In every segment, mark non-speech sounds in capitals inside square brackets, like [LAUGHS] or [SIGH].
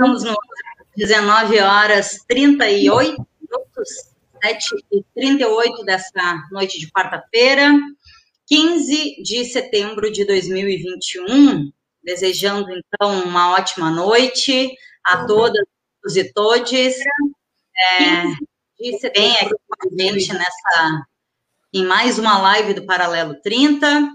estamos no 19 horas 38 minutos, 7 e 38 dessa noite de quarta-feira, 15 de setembro de 2021. Desejando, então, uma ótima noite a todas e todos. É, e bem aqui com a gente nessa, em mais uma live do Paralelo 30.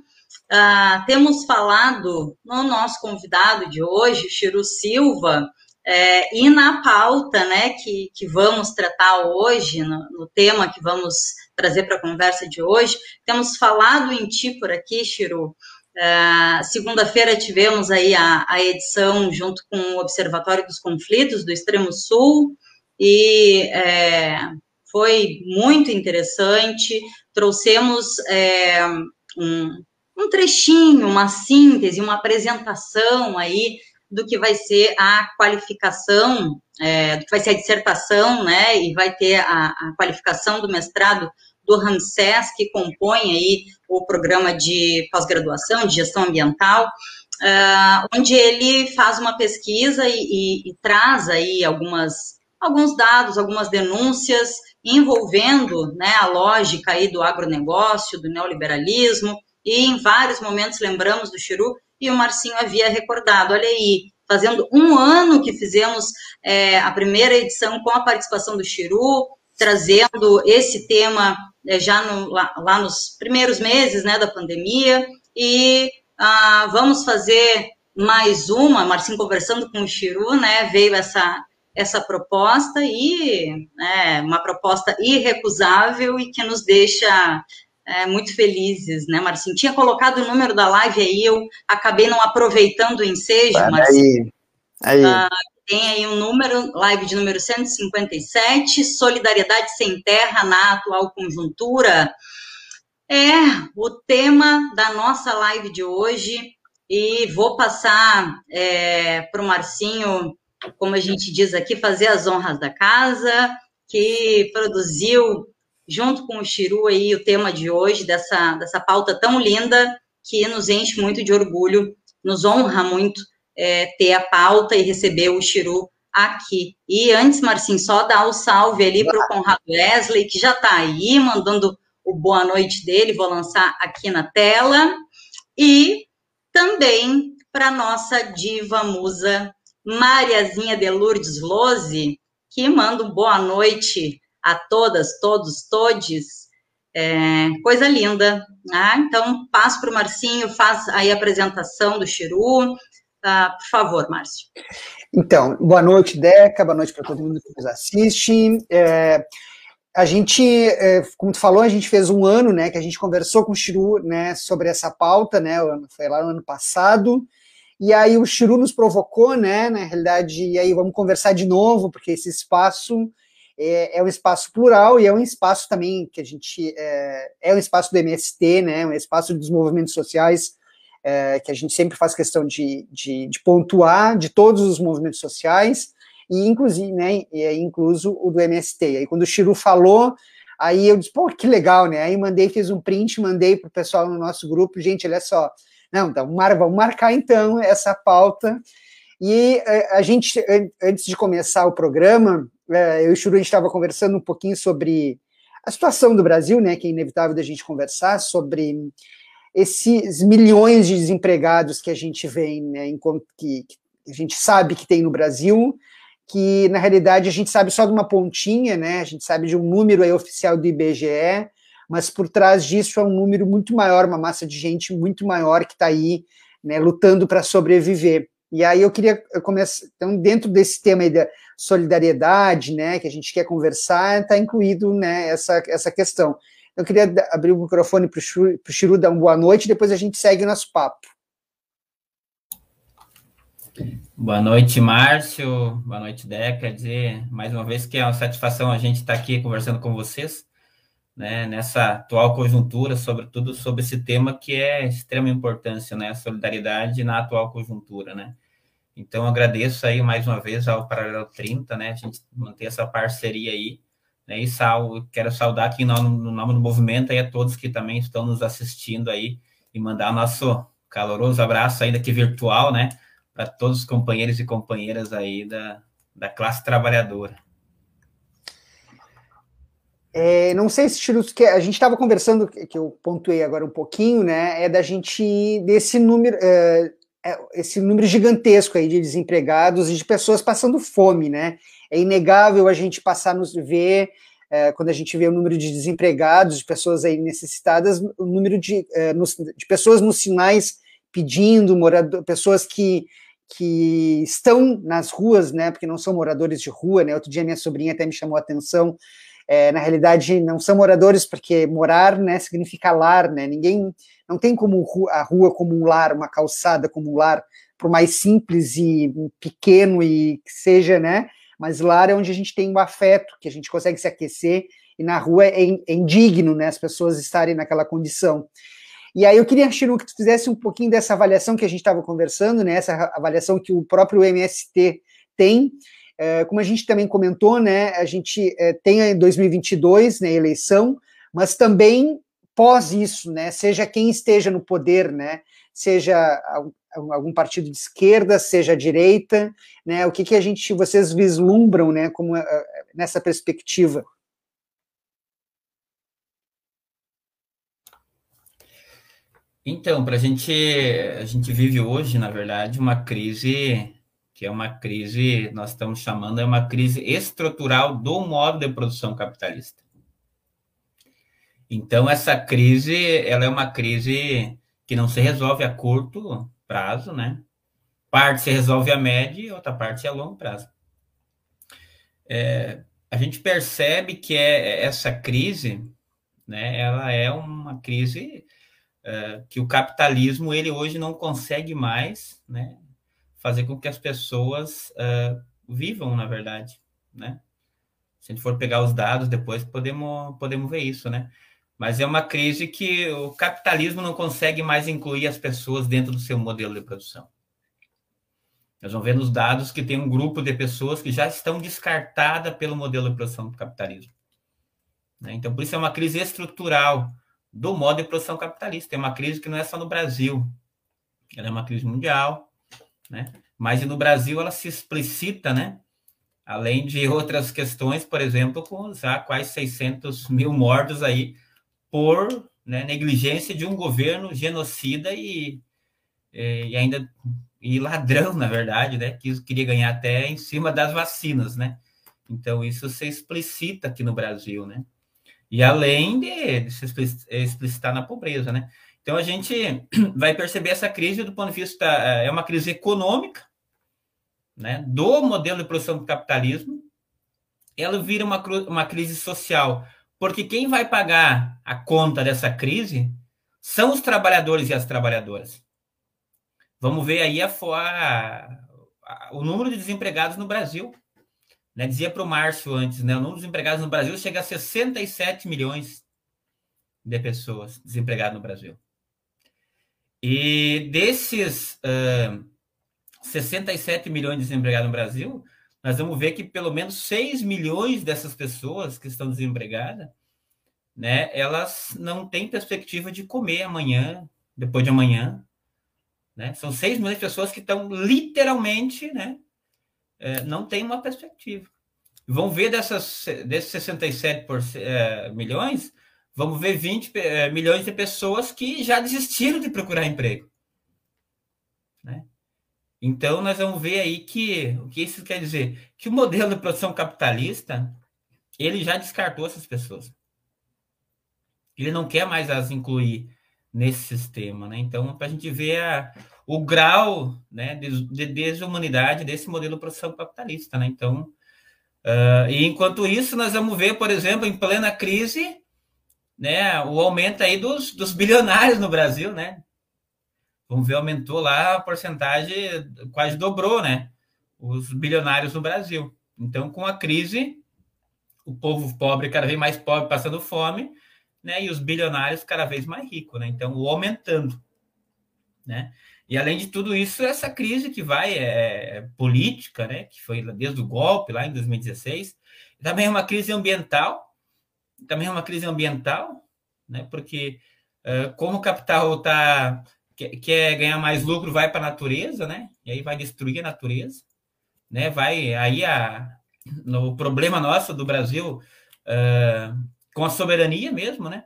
Uh, temos falado no nosso convidado de hoje, Chiru Silva, é, e na pauta né, que, que vamos tratar hoje, no, no tema que vamos trazer para a conversa de hoje, temos falado em ti por aqui, Chiru. Uh, Segunda-feira tivemos aí a, a edição junto com o Observatório dos Conflitos do Extremo Sul, e é, foi muito interessante. Trouxemos é, um, um trechinho, uma síntese, uma apresentação aí do que vai ser a qualificação, é, do que vai ser a dissertação, né, e vai ter a, a qualificação do mestrado do Ramsés, que compõe aí o programa de pós-graduação de gestão ambiental, uh, onde ele faz uma pesquisa e, e, e traz aí algumas, alguns dados, algumas denúncias envolvendo né, a lógica aí do agronegócio, do neoliberalismo, e em vários momentos lembramos do Chiru, e o Marcinho havia recordado, olha aí, fazendo um ano que fizemos é, a primeira edição com a participação do Chiru, trazendo esse tema é, já no, lá, lá, nos primeiros meses né, da pandemia, e ah, vamos fazer mais uma, Marcinho conversando com o Chiru, né, veio essa, essa proposta, e é, uma proposta irrecusável e que nos deixa é, muito felizes, né, Marcinho? Tinha colocado o número da live aí, eu acabei não aproveitando o ensejo, Marcinho. Aí, aí. Ah, tem aí um número, live de número 157, Solidariedade Sem Terra na atual conjuntura. É o tema da nossa live de hoje, e vou passar é, para o Marcinho, como a gente diz aqui, fazer as honras da casa, que produziu junto com o Chiru aí o tema de hoje, dessa, dessa pauta tão linda, que nos enche muito de orgulho, nos honra muito é, ter a pauta e receber o Chiru aqui. E antes, Marcinho, só dar o salve ali para o Conrado Wesley, que já está aí, mandando o boa noite dele, vou lançar aqui na tela. E também para nossa diva musa, Mariazinha de Lourdes Lose, que manda um boa noite a todas, todos, todes. É, coisa linda. Né? Então, passo para o Marcinho, faz aí a apresentação do Chiru. Tá? Por favor, Márcio. Então, boa noite, Deca, boa noite para todo mundo que nos assiste. É, a gente, é, como tu falou, a gente fez um ano, né, que a gente conversou com o Chiru, né, sobre essa pauta, né, foi lá no ano passado, e aí o Chiru nos provocou, né, na realidade, e aí vamos conversar de novo, porque esse espaço é, é, um espaço plural e é um espaço também que a gente é, é um espaço do MST, né, um espaço dos movimentos sociais é, que a gente sempre faz questão de, de, de, pontuar de todos os movimentos sociais e inclusive, né, e é incluso o do MST. Aí quando o Chiru falou, aí eu disse, pô, que legal, né? Aí mandei, fiz um print, mandei para o pessoal no nosso grupo, gente, olha só, não, então, vamos marcar então essa pauta. E é, a gente, antes de começar o programa, é, eu e o Churu, a gente estava conversando um pouquinho sobre a situação do Brasil, né, que é inevitável da gente conversar, sobre esses milhões de desempregados que a gente vê, né, que a gente sabe que tem no Brasil, que na realidade a gente sabe só de uma pontinha, né, a gente sabe de um número aí oficial do IBGE, mas por trás disso é um número muito maior, uma massa de gente muito maior que está aí, né, lutando para sobreviver. E aí eu queria começar, então, dentro desse tema aí da solidariedade, né, que a gente quer conversar, está incluído, né, essa, essa questão. Eu queria abrir o microfone para o Chiru dar uma boa noite, depois a gente segue o nosso papo. Boa noite, Márcio. Boa noite, Deca. Dizer, mais uma vez que é uma satisfação a gente estar aqui conversando com vocês, né, nessa atual conjuntura, sobretudo sobre esse tema que é de extrema importância, né, a solidariedade na atual conjuntura, né. Então, agradeço aí mais uma vez ao Paralelo 30, né? A gente manter essa parceria aí, Né? E sal, quero saudar aqui no, no nome do movimento aí a todos que também estão nos assistindo aí e mandar nosso caloroso abraço ainda que virtual, né? Para todos os companheiros e companheiras aí da, da classe trabalhadora. É, não sei se que a gente estava conversando, que eu pontuei agora um pouquinho, né? É da gente desse número, é, esse número gigantesco aí de desempregados e de pessoas passando fome, né? É inegável a gente passar nos ver é, quando a gente vê o número de desempregados, de pessoas aí necessitadas, o número de, é, nos, de pessoas nos sinais pedindo, morador, pessoas que que estão nas ruas, né, porque não são moradores de rua, né, outro dia minha sobrinha até me chamou a atenção, é, na realidade não são moradores porque morar, né, significa lar, né, ninguém, não tem como a rua como um lar, uma calçada como um lar, por mais simples e pequeno e que seja, né, mas lar é onde a gente tem o afeto, que a gente consegue se aquecer, e na rua é, é indigno, né, as pessoas estarem naquela condição. E aí eu queria, Chiru, que tu fizesse um pouquinho dessa avaliação que a gente estava conversando, né? Essa avaliação que o próprio MST tem. É, como a gente também comentou, né? A gente é, tem em 2022 né, eleição, mas também pós isso, né? Seja quem esteja no poder, né? Seja algum partido de esquerda, seja a direita, né? O que, que a gente, vocês vislumbram, né? Como uh, nessa perspectiva? Então, para a gente, a gente vive hoje, na verdade, uma crise que é uma crise, nós estamos chamando, é uma crise estrutural do modo de produção capitalista. Então, essa crise, ela é uma crise que não se resolve a curto prazo, né? Parte se resolve a médio e outra parte é a longo prazo. É, a gente percebe que é, essa crise, né, ela é uma crise é, que o capitalismo ele hoje não consegue mais né, fazer com que as pessoas é, vivam, na verdade. Né? Se a gente for pegar os dados depois, podemos, podemos ver isso, né? Mas é uma crise que o capitalismo não consegue mais incluir as pessoas dentro do seu modelo de produção. Nós vamos ver nos dados que tem um grupo de pessoas que já estão descartadas pelo modelo de produção do capitalismo. Né? Então, por isso é uma crise estrutural do modo de produção capitalista. É uma crise que não é só no Brasil, ela é uma crise mundial, né? Mas no Brasil ela se explicita, né? Além de outras questões, por exemplo, com já quase 600 mil mortos aí por né, negligência de um governo genocida e, e ainda e ladrão, na verdade, né? Que queria ganhar até em cima das vacinas, né? Então isso se explicita aqui no Brasil, né? E além de, de se explicitar na pobreza, né? Então a gente [CLEARS THROAT] vai perceber essa crise do ponto de vista é uma crise econômica, né? Do modelo de produção do capitalismo, ela vira uma, uma crise social, porque quem vai pagar a conta dessa crise são os trabalhadores e as trabalhadoras. Vamos ver aí a, a, a, o número de desempregados no Brasil. Né? Dizia para o Márcio antes, né? o número de desempregados no Brasil chega a 67 milhões de pessoas desempregadas no Brasil. E desses uh, 67 milhões de desempregados no Brasil, nós vamos ver que pelo menos 6 milhões dessas pessoas que estão desempregadas, né, elas não têm perspectiva de comer amanhã, depois de amanhã. Né? São 6 milhões de pessoas que estão literalmente né, não tem uma perspectiva. Vão ver dessas, desses 67 por, é, milhões, vamos ver 20 é, milhões de pessoas que já desistiram de procurar emprego. Né? Então, nós vamos ver aí que o que isso quer dizer? Que o modelo de produção capitalista ele já descartou essas pessoas. Ele não quer mais as incluir nesse sistema. Né? Então, para a gente ver a, o grau né, de, de desumanidade desse modelo de produção capitalista. Né? Então, uh, e enquanto isso, nós vamos ver, por exemplo, em plena crise, né, o aumento aí dos, dos bilionários no Brasil, né? Vamos ver, aumentou lá a porcentagem, quase dobrou, né? Os bilionários no Brasil. Então, com a crise, o povo pobre cada vez mais pobre, passando fome, né? E os bilionários cada vez mais ricos, né? Então, aumentando, né? E além de tudo isso, essa crise que vai é, é, política, né, que foi desde o golpe lá em 2016, também é uma crise ambiental, também é uma crise ambiental, né? Porque uh, como o capital tá quer, quer ganhar mais lucro, vai para a natureza, né? E aí vai destruir a natureza, né? Vai aí a no problema nosso do Brasil uh, com a soberania mesmo, né?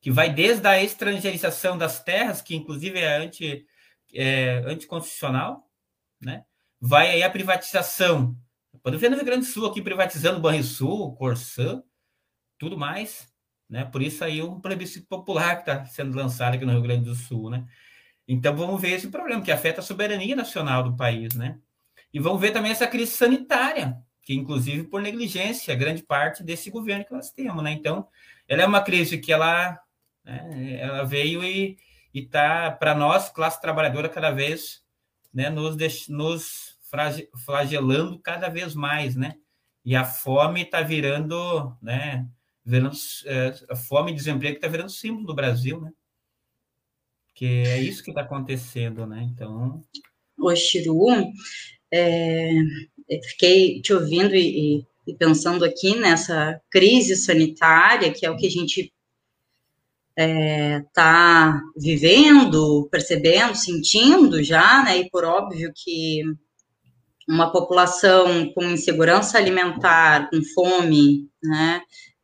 Que vai desde a estrangeirização das terras, que inclusive é, anti, é anticonstitucional, né? Vai aí a privatização. Pode ver no Rio Grande do Sul aqui privatizando o Banrisul, Corsã, tudo mais, né? Por isso aí um plebiscito popular que está sendo lançado aqui no Rio Grande do Sul, né? Então vamos ver esse problema que afeta a soberania nacional do país, né? E vamos ver também essa crise sanitária, que inclusive por negligência, grande parte desse governo que nós temos, né? Então, ela é uma crise que ela, né, ela veio e está, para nós, classe trabalhadora, cada vez né, nos, nos flagelando cada vez mais, né? E a fome está virando, né? Virando, é, a fome e desemprego está virando símbolo do Brasil, né? Que é isso que está acontecendo, né? Então. O Chiru, é, fiquei te ouvindo e, e, pensando aqui nessa crise sanitária, que é o que a gente está é, tá vivendo, percebendo, sentindo já, né? E por óbvio que uma população com insegurança alimentar, com fome, né?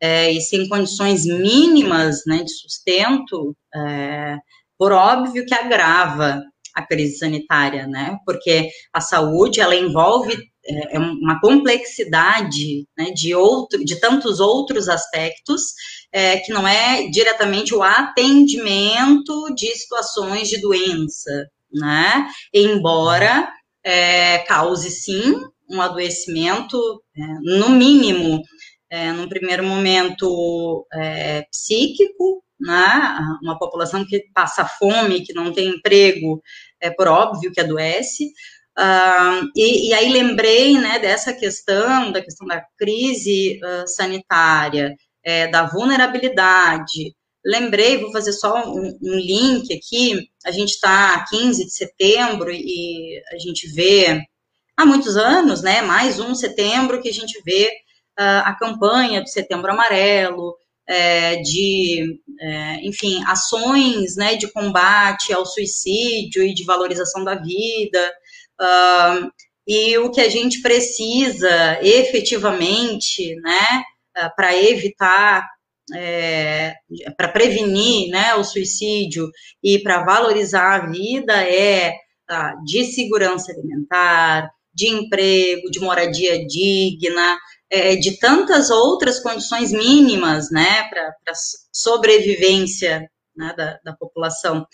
É, e sem condições mínimas né, de sustento, é, por óbvio que agrava a crise sanitária, né? Porque a saúde ela envolve é, é uma complexidade né, de outro, de tantos outros aspectos é, que não é diretamente o atendimento de situações de doença, né? Embora é, cause sim um adoecimento, é, no mínimo, é, num primeiro momento é, psíquico, né? Uma população que passa fome, que não tem emprego, é por óbvio que adoece. Uh, e, e, aí lembrei né, dessa questão, da questão da crise uh, sanitária, é, da vulnerabilidade. Lembrei, vou fazer só um, um link aqui, a gente está 15 de setembro e a gente vê há muitos anos, né, mais um setembro que a gente vê a campanha do Setembro Amarelo, é, de, é, enfim, ações né, de combate ao suicídio e de valorização da vida. Uh, e o que a gente precisa efetivamente, né, para evitar, é, para prevenir né, o suicídio e para valorizar a vida é uh, de segurança alimentar, de emprego, de moradia digna, é, de tantas outras condições mínimas, né, para sobrevivência né, da, da, população.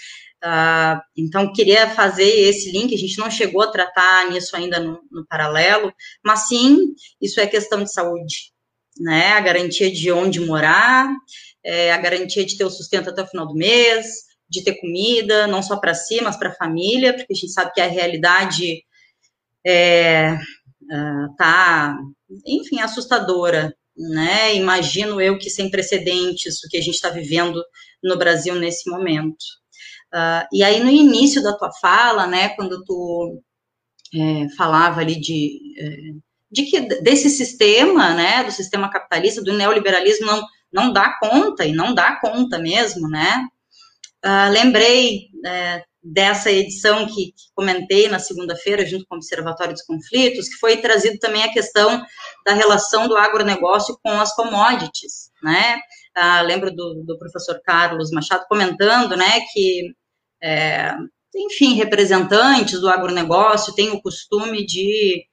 Uh, então, queria fazer esse link, a gente não chegou a tratar nisso ainda no, no paralelo, mas sim, isso é questão de saúde, né, a garantia de onde morar, é, a garantia de ter o sustento até o final do mês, de ter comida, não só para si, mas para a família, porque a gente sabe que a realidade é, uh, tá enfim, assustadora, né? Imagino eu que sem precedentes o que a gente está vivendo no Brasil nesse momento. Uh, e aí, no início da tua fala, né, quando tu é, falava ali de, é, de que desse sistema, né, do sistema capitalista, do neoliberalismo, não, não dá conta, e não dá conta mesmo, né? Uh, lembrei é, dessa edição que, que comentei na segunda-feira, junto com o Observatório dos Conflitos, que foi trazido também a questão da relação do agronegócio com as commodities, né? Ah, lembro do, do, professor Carlos Machado comentando, né, que, é, enfim, representantes do agronegócio têm o costume de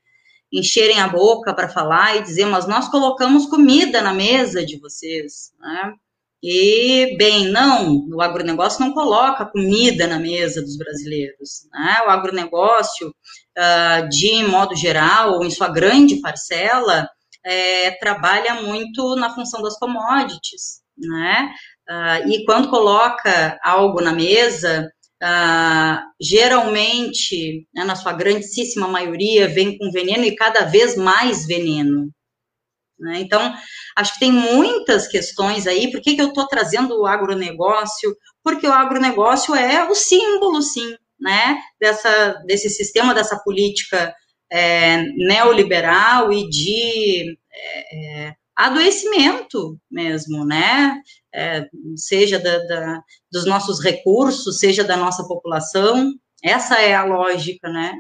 encherem a boca para falar e dizer, mas nós colocamos comida na mesa de vocês, né? E, bem, não, o agronegócio não coloca comida na mesa dos brasileiros. Né? O agronegócio, uh, de modo geral, em sua grande parcela, é, trabalha muito na função das commodities. Né? Uh, e quando coloca algo na mesa, uh, geralmente, né, na sua grandíssima maioria, vem com veneno e cada vez mais veneno. Né? Então, acho que tem muitas questões aí. Por que, que eu estou trazendo o agronegócio? Porque o agronegócio é o símbolo, sim, né, dessa, desse sistema, dessa política é, neoliberal e de é, é adoecimento mesmo, né? É, seja da, da, dos nossos recursos, seja da nossa população. Essa é a lógica, né?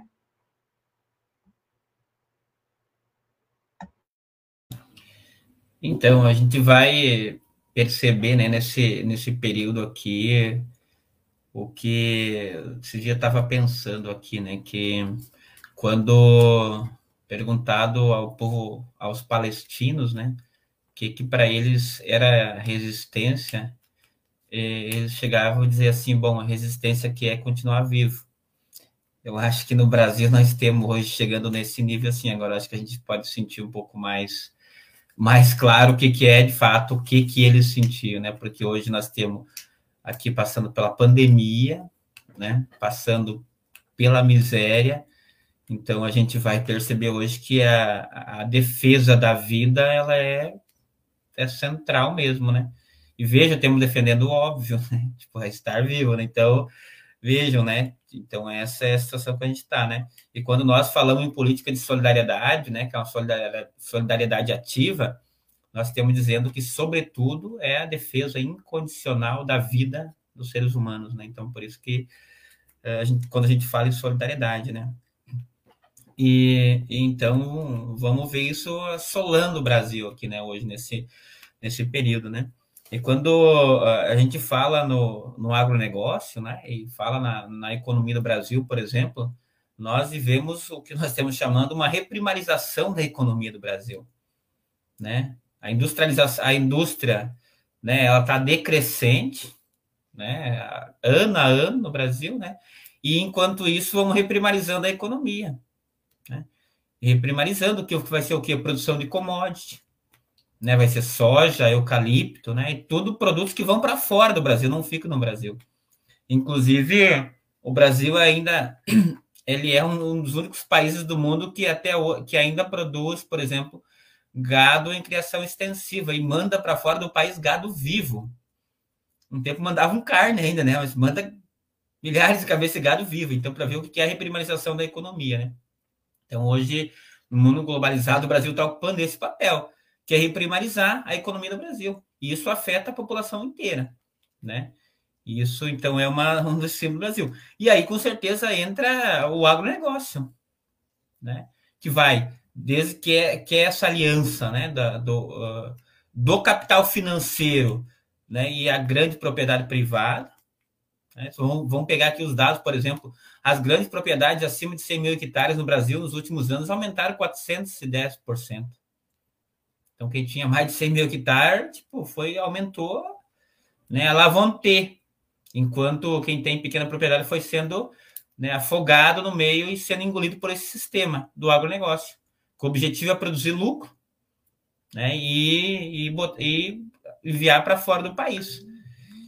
Então, a gente vai perceber, né, nesse, nesse período aqui, o que esse dia estava pensando aqui, né, que quando perguntado ao povo, aos palestinos, né, que, que para eles era resistência, eles chegavam a dizer assim, bom, a resistência que é continuar vivo. Eu acho que no Brasil [LAUGHS] nós temos hoje chegando nesse nível assim, agora acho que a gente pode sentir um pouco mais mais claro o que, que é de fato o que, que eles sentiam, né? Porque hoje nós temos aqui passando pela pandemia, né? Passando pela miséria. Então a gente vai perceber hoje que a, a defesa da vida ela é, é central mesmo, né? E veja, temos defendendo o óbvio, [LAUGHS] né? Tipo, é estar vivo, né? Então, vejam, né? Então, essa é a situação que a gente está, né? E quando nós falamos em política de solidariedade, né, que é uma solidariedade, ativa, nós estamos dizendo que, sobretudo, é a defesa incondicional da vida dos seres humanos, né? Então, por isso que eh, a gente, quando a gente fala em solidariedade, né? E, e, então vamos ver isso assolando o Brasil aqui, né? Hoje nesse nesse período, né? E quando a gente fala no, no agronegócio, né, e fala na, na economia do Brasil, por exemplo, nós vivemos o que nós estamos chamando uma reprimarização da economia do Brasil, né? A industrialização, a indústria, né, ela está decrescente, né, ano a ano no Brasil, né? E enquanto isso, vamos reprimarizando a economia, né? Reprimarizando que vai ser o que? Produção de commodity, né? Vai ser soja, eucalipto, né? E tudo produtos que vão para fora do Brasil, não ficam no Brasil. Inclusive, o Brasil ainda [CLEARS THROAT] ele é um dos únicos países do mundo que até que ainda produz, por exemplo, gado em criação extensiva e manda para fora do país gado vivo. Um tempo mandavam carne ainda, né? Mas manda milhares de cabeças de gado vivo. Então, para ver o que é a reprimarização da economia, né? Então, hoje, no mundo globalizado, o Brasil está ocupando esse papel que é reprimarizar a economia do Brasil. E isso afeta a população inteira, né? Isso, então, é uma, [LAUGHS] um dos símbolos do Brasil. E aí, com certeza, entra o agronegócio, né? Que vai, desde que é, que é essa aliança, né? Da, do, uh, do capital financeiro, né? E a grande propriedade privada. Né? Vamos, vamos pegar aqui os dados, por exemplo, as grandes propriedades acima de 100 mil hectares no Brasil, nos últimos anos, aumentaram 410%. Então, quem tinha mais de 100 mil hectares, tipo, foi, aumentou, né, a Lavonte, enquanto quem tem pequena propriedade foi sendo né, afogado no meio e sendo engolido por esse sistema do agronegócio, com o objetivo é produzir lucro, né, e, e, e enviar para fora do país.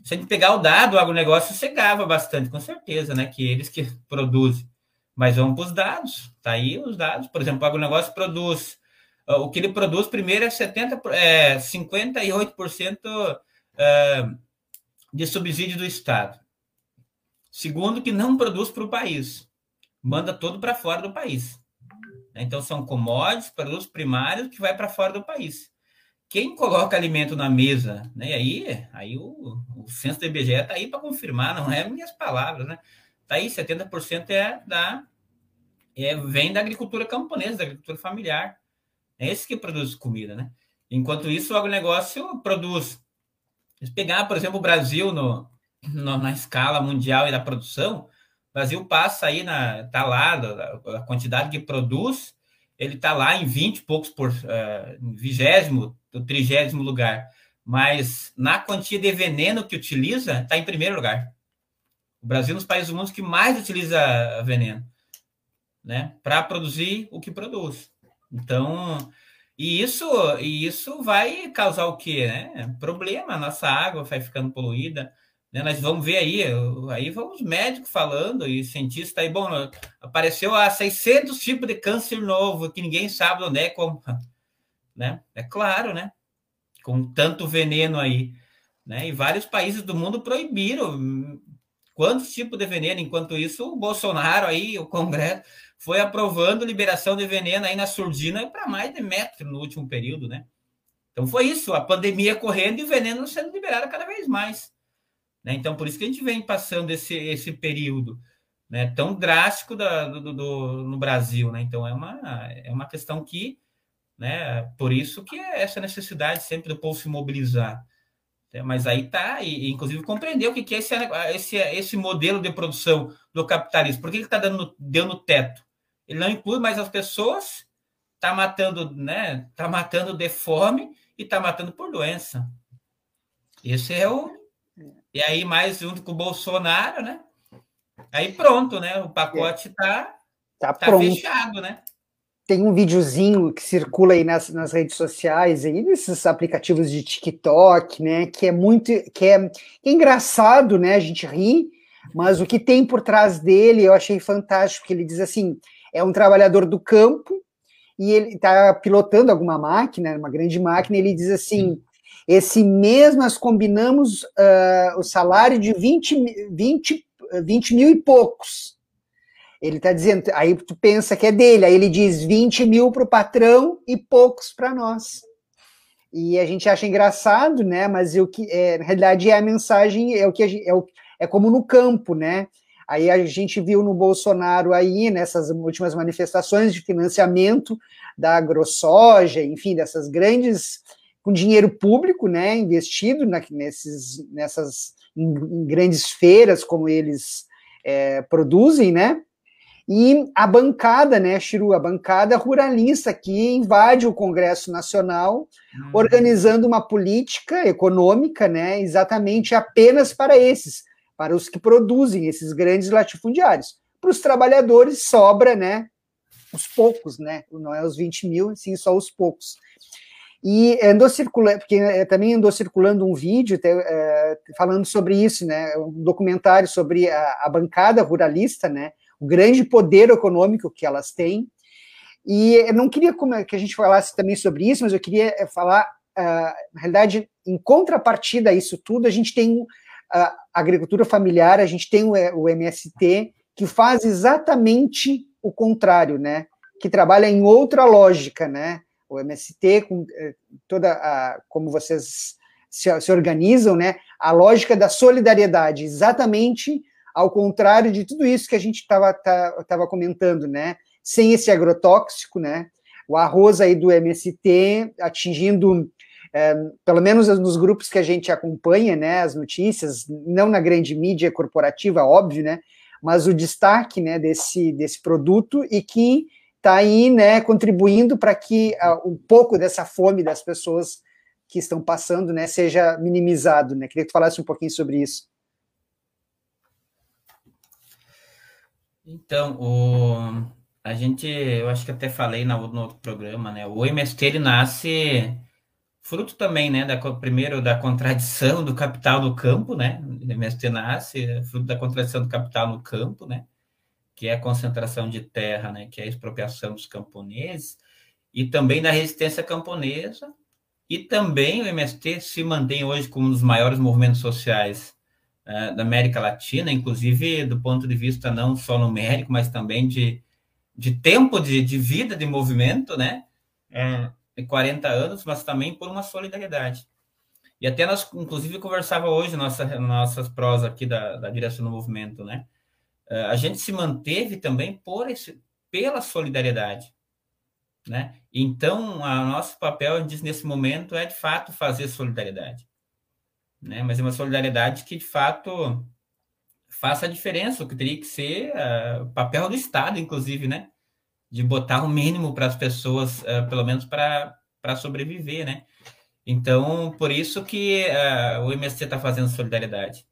Se a gente pegar o dado, o agronegócio cegava bastante, com certeza, né, que eles que produzem. Mas vamos para os dados, tá aí os dados. Por exemplo, o agronegócio produz o que ele produz primeiro é 70, é, 58% é, de subsídio do Estado. Segundo, que não produz para o país, manda todo para fora do país. Então, são commodities, produtos primários que vai para fora do país. Quem coloca alimento na mesa, né? aí, aí o, o censo do IBGE está aí para confirmar, não é minhas palavras, né? Está aí, 70% é da, é, vem da agricultura camponesa, da agricultura familiar. É esse que produz comida, né? Enquanto isso, o agronegócio produz. Se pegar, por exemplo, o Brasil no, no, na escala mundial e da produção, o Brasil passa aí, na, tá lá, a quantidade que produz, ele está lá em 20 e poucos por uh, vigésimo, trigésimo lugar. Mas na quantia de veneno que utiliza, está em primeiro lugar. O Brasil é um dos países do mundo que mais utiliza veneno, né? Para produzir o que produz. Então, e isso, e isso vai causar o quê? Né? Problema, a nossa água vai ficando poluída. Né? Nós vamos ver aí, aí vamos médicos falando e cientistas aí, bom, apareceu há 600 tipos de câncer novo que ninguém sabe onde é, como, né? É claro, né? Com tanto veneno aí, né? E vários países do mundo proibiram quantos tipos de veneno, enquanto isso o Bolsonaro aí, o Congresso foi aprovando liberação de veneno aí na surdina para mais de metro no último período, né? Então foi isso, a pandemia correndo e o veneno sendo liberado cada vez mais. Né? Então, por isso que a gente vem passando esse, esse período né, tão drástico da, do, do, no Brasil. Né? Então, é uma, é uma questão que, né, por isso que é essa necessidade sempre do povo se mobilizar. É, mas aí tá, e, inclusive compreender o que, que é esse, esse, esse modelo de produção do capitalismo. Por que ele está dando, dando teto? Ele não inclui mais as pessoas, está matando, né? Está matando de fome e está matando por doença. Esse é o. E aí, mais junto com o Bolsonaro, né? Aí pronto, né? O pacote está tá, tá, tá fechado, né? tem um videozinho que circula aí nas, nas redes sociais, aí, nesses aplicativos de TikTok, né, que é muito, que é, que é engraçado, né, a gente ri, mas o que tem por trás dele eu achei fantástico, porque ele diz assim, é um trabalhador do campo, e ele está pilotando alguma máquina, uma grande máquina, e ele diz assim, esse mês nós combinamos uh, o salário de 20, 20, 20 mil e poucos, ele está dizendo, aí tu pensa que é dele, aí ele diz 20 mil para o patrão e poucos para nós. E a gente acha engraçado, né? Mas o que é, na realidade é a mensagem, é o que gente, é, o, é como no campo, né? Aí a gente viu no Bolsonaro aí, nessas últimas manifestações de financiamento da agrosoja, enfim, dessas grandes, com dinheiro público, né, investido na, nesses, nessas em, em grandes feiras como eles é, produzem, né, e a bancada, né, Chiru, a bancada ruralista que invade o Congresso Nacional, uhum. organizando uma política econômica, né, exatamente apenas para esses, para os que produzem esses grandes latifundiários. Para os trabalhadores sobra, né, os poucos, né, não é os 20 mil, sim, só os poucos. E andou circulando, porque eh, também andou circulando um vídeo é, falando sobre isso, né, um documentário sobre a, a bancada ruralista, né, o grande poder econômico que elas têm. E eu não queria que a gente falasse também sobre isso, mas eu queria eh, falar, uh, na realidade, em contrapartida a isso tudo, a gente tem a agricultura familiar, a gente tem o, o MST, que faz exatamente o contrário, né? Que trabalha em outra lógica, né? O MST, com eh, toda a, como vocês se, se organizam, né? A lógica da solidariedade, exatamente ao contrário de tudo isso que a gente estava tava comentando, né? Sem esse agrotóxico, né? O arroz aí do MST atingindo, é, pelo menos nos grupos que a gente acompanha, né? As notícias, não na grande mídia corporativa, óbvio, né? Mas o destaque, né? Desse, desse produto e que está aí, né? Contribuindo para que uh, um pouco dessa fome das pessoas que estão passando, né? Seja minimizado, né? Queria que tu falasse um pouquinho sobre isso. Então, o, a gente, eu acho que até falei no, no outro programa, né? O MST ele nasce fruto também, né? Da, primeiro da contradição do capital no campo, né? Nasce fruto da contradição do capital no campo, né? Que é a concentração de terra, né? Que é a expropriação dos camponeses e também da resistência camponesa e também o MST se mantém hoje como um dos maiores movimentos sociais uh, da América Latina, inclusive do ponto de vista não só numérico, mas também de, de tempo de, de vida de movimento, né? É, 40 anos, mas também por uma solidariedade. E até nós, inclusive, conversava hoje nossa nossas prosas aqui da, da direção do movimento, né? Uh, a gente se manteve também por esse, pela solidariedade, né? Então, nosso papel nesse momento é de fato fazer solidariedade né? Mas é uma solidariedade que de fato faça a diferença, o que teria que ser uh, papel do Estado, inclusive, né? De botar o mínimo para as pessoas, uh, pelo menos para sobreviver, né? Então, por isso que uh, o MST está fazendo solidariedade,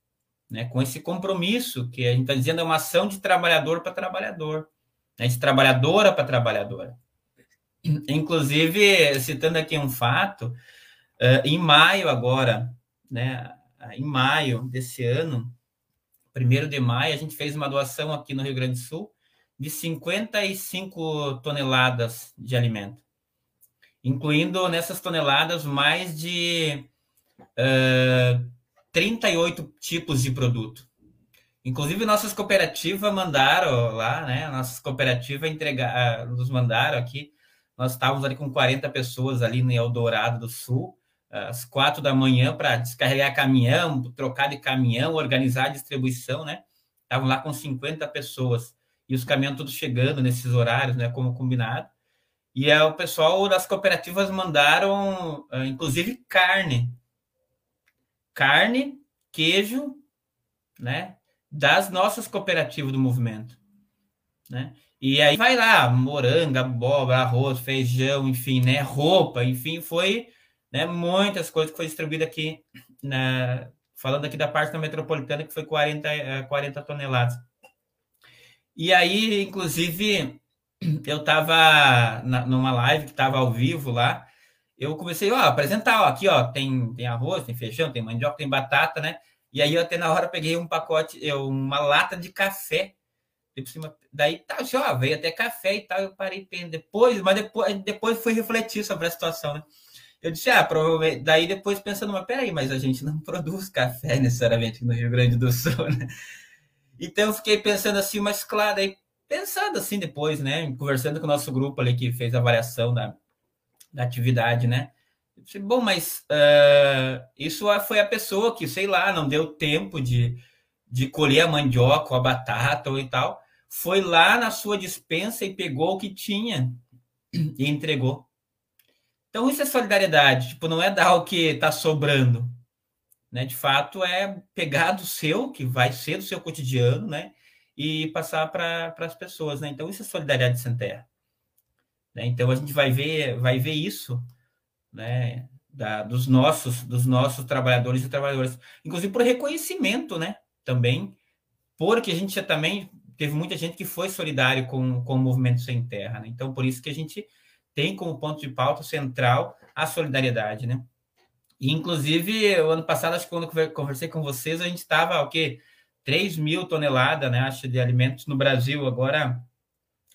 né? Com esse compromisso que a gente está dizendo é uma ação de trabalhador para trabalhador, né? de trabalhadora para trabalhadora. Inclusive, citando aqui um fato, em maio agora, né, em maio desse ano, primeiro de maio, a gente fez uma doação aqui no Rio Grande do Sul de 55 toneladas de alimento, incluindo nessas toneladas mais de uh, 38 tipos de produto. Inclusive, nossas cooperativas mandaram lá, né? Nossas cooperativas entregar, nos mandaram aqui. Nós estávamos ali com 40 pessoas ali no Eldorado do Sul, às quatro da manhã, para descarregar caminhão, trocar de caminhão, organizar a distribuição, né? Estavam lá com 50 pessoas. E os caminhões todos chegando nesses horários, né? Como combinado. E é, o pessoal das cooperativas mandaram, ah, inclusive, carne. Carne, queijo, né? das nossas cooperativas do movimento, né? E aí vai lá, moranga, abóbora, arroz, feijão, enfim, né, roupa, enfim, foi, né, muitas coisas que foi distribuída aqui, na, falando aqui da parte da metropolitana, que foi 40, 40 eh, toneladas. E aí, inclusive, eu estava numa live que estava ao vivo lá, eu comecei ó, a apresentar, ó, aqui ó, tem, tem arroz, tem feijão, tem mandioca, tem batata, né? E aí eu até na hora peguei um pacote, eu, uma lata de café. cima, daí tá, ó, veio até café e tal. Eu parei depois, mas depois, depois fui refletir sobre a situação, né? Eu disse, ah, provavelmente. Daí depois pensando, mas peraí, mas a gente não [LAUGHS] produz café necessariamente no Rio Grande do Sul, né? Então eu fiquei pensando assim, mas claro, aí pensando assim depois, né? Conversando com o nosso grupo ali que fez a avaliação da, da atividade, né? Bom, mas uh, isso foi a pessoa que, sei lá, não deu tempo de, de colher a mandioca, a batata ou e tal. Foi lá na sua dispensa e pegou o que tinha e entregou. Então, isso é solidariedade. Tipo, não é dar o que está sobrando. Né? De fato, é pegar do seu, que vai ser do seu cotidiano, né? e passar para as pessoas. Né? Então, isso é solidariedade sem terra. Né? Então, a gente vai ver, vai ver isso né, da, dos nossos dos nossos trabalhadores e trabalhadoras, inclusive por reconhecimento, né, também, porque a gente já também teve muita gente que foi solidário com, com o movimento sem terra, né? Então por isso que a gente tem como ponto de pauta central a solidariedade, né? E, inclusive, o ano passado, acho que quando eu conversei com vocês, a gente estava, o quê? 3 mil toneladas, né, acho, de alimentos no Brasil. Agora,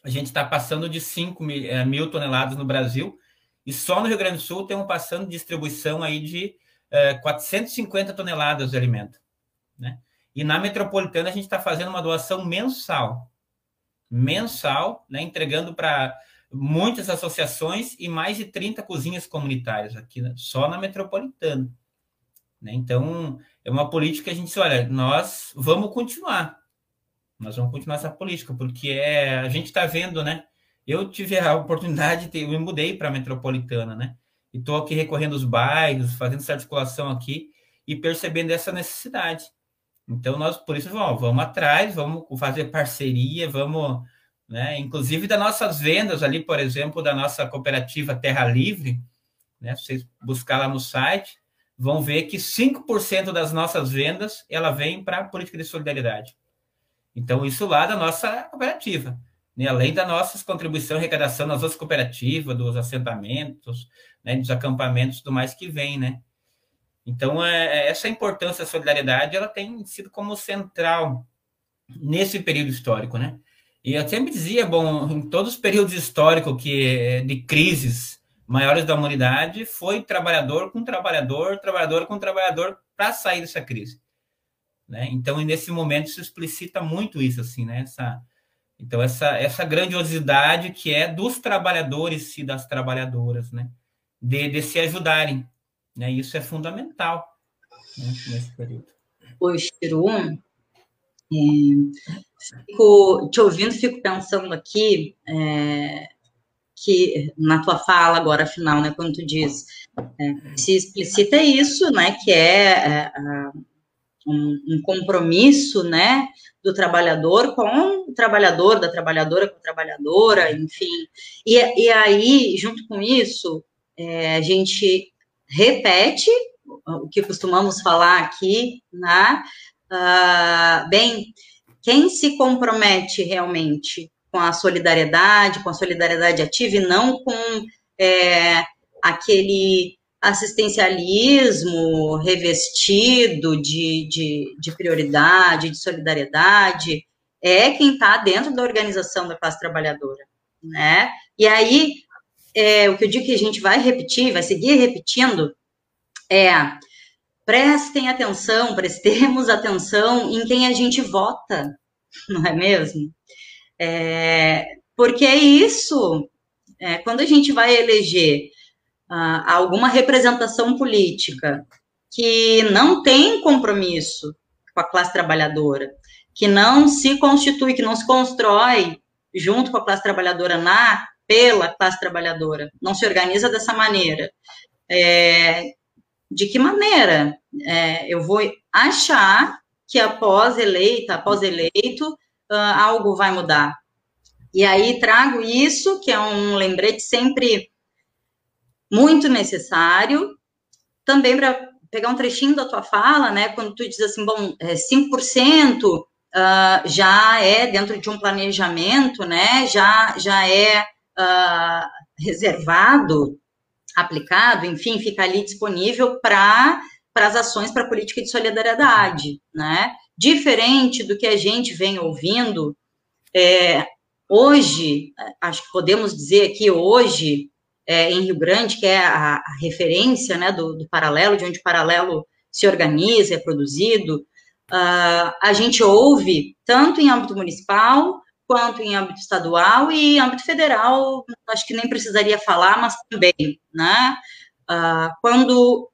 a gente está passando de 5 mil, é, mil toneladas no Brasil. E só no Rio Grande do Sul tem um passando de distribuição aí de é, 450 toneladas de alimento. Né? E na metropolitana a gente está fazendo uma doação mensal. Mensal, né, entregando para muitas associações e mais de 30 cozinhas comunitárias aqui, né, só na metropolitana. Né? Então, é uma política que a gente diz, olha, nós vamos continuar. Nós vamos continuar essa política, porque é, a gente está vendo, né? eu tive a oportunidade, de, eu me mudei para a metropolitana, né? E estou aqui recorrendo os bairros, fazendo essa articulação aqui e percebendo essa necessidade. Então, nós, por isso, vamos, vamos atrás, vamos fazer parceria, vamos, né? Inclusive das nossas vendas ali, por exemplo, da nossa cooperativa Terra Livre, né? Vocês buscar lá no site, vão ver que 5% das nossas vendas ela vem para a política de solidariedade. Então, isso lá da nossa cooperativa né, além da nossa contribuição e arrecadação nas outras cooperativas, dos assentamentos, né, dos acampamentos tudo mais que vem, né? Então, é, é, essa importância da solidariedade, ela tem sido como central nesse período histórico, né? E eu sempre dizia, bom, em todos os períodos históricos que de crises maiores da humanidade, foi trabalhador com trabalhador, trabalhador com trabalhador para sair dessa crise. Né? Então, nesse momento, se explicita muito isso, assim, né? Essa, então, essa, essa grandiosidade que é dos trabalhadores e das trabalhadoras, né? De, de se ajudarem. Né? Isso é fundamental né? nesse período. O Chiru, é, fico te ouvindo, fico pensando aqui é, que na tua fala agora final, né, quando tu diz, é, se explicita isso, né, que é, é um, um, compromisso, né, do trabalhador com o trabalhador, da trabalhadora com a trabalhadora, enfim. E, e aí, junto com isso, é, a gente repete o que costumamos falar aqui, né? Uh, bem, quem se compromete realmente com a solidariedade, com a solidariedade ativa e não com é, aquele assistencialismo revestido de, de, de prioridade, de solidariedade, é quem está dentro da organização da classe trabalhadora, né? E aí, é, o que eu digo que a gente vai repetir, vai seguir repetindo, é prestem atenção, prestemos atenção em quem a gente vota, não é mesmo? É, porque é isso. É, quando a gente vai eleger uh, alguma representação política que não tem compromisso com a classe trabalhadora, que não se constitui, que não se constrói junto com a classe trabalhadora na pela classe trabalhadora, não se organiza dessa maneira. É, de que maneira é, eu vou achar que após eleita, após eleito, uh, algo vai mudar? E aí trago isso, que é um lembrete sempre muito necessário, também para pegar um trechinho da tua fala, né, quando tu diz assim, bom, é, 5% uh, já é dentro de um planejamento, né, já, já é uh, reservado, aplicado, enfim, fica ali disponível para para as ações para a política de solidariedade, né? Diferente do que a gente vem ouvindo, é, hoje, acho que podemos dizer aqui hoje, é, em Rio Grande, que é a, a referência né, do, do, paralelo, de onde o paralelo se organiza, é produzido, uh, a gente ouve, tanto em âmbito municipal, quanto em âmbito estadual e âmbito federal, acho que nem precisaria falar, mas também, né? Uh, quando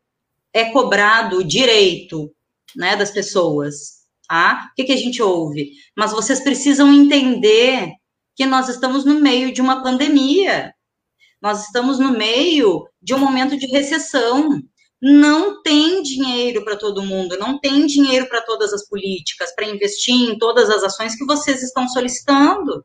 é cobrado o direito né, das pessoas, tá? O que, que a gente ouve? Mas vocês precisam entender que nós estamos no meio de uma pandemia, nós estamos no meio de um momento de recessão. Não tem dinheiro para todo mundo, não tem dinheiro para todas as políticas, para investir em todas as ações que vocês estão solicitando.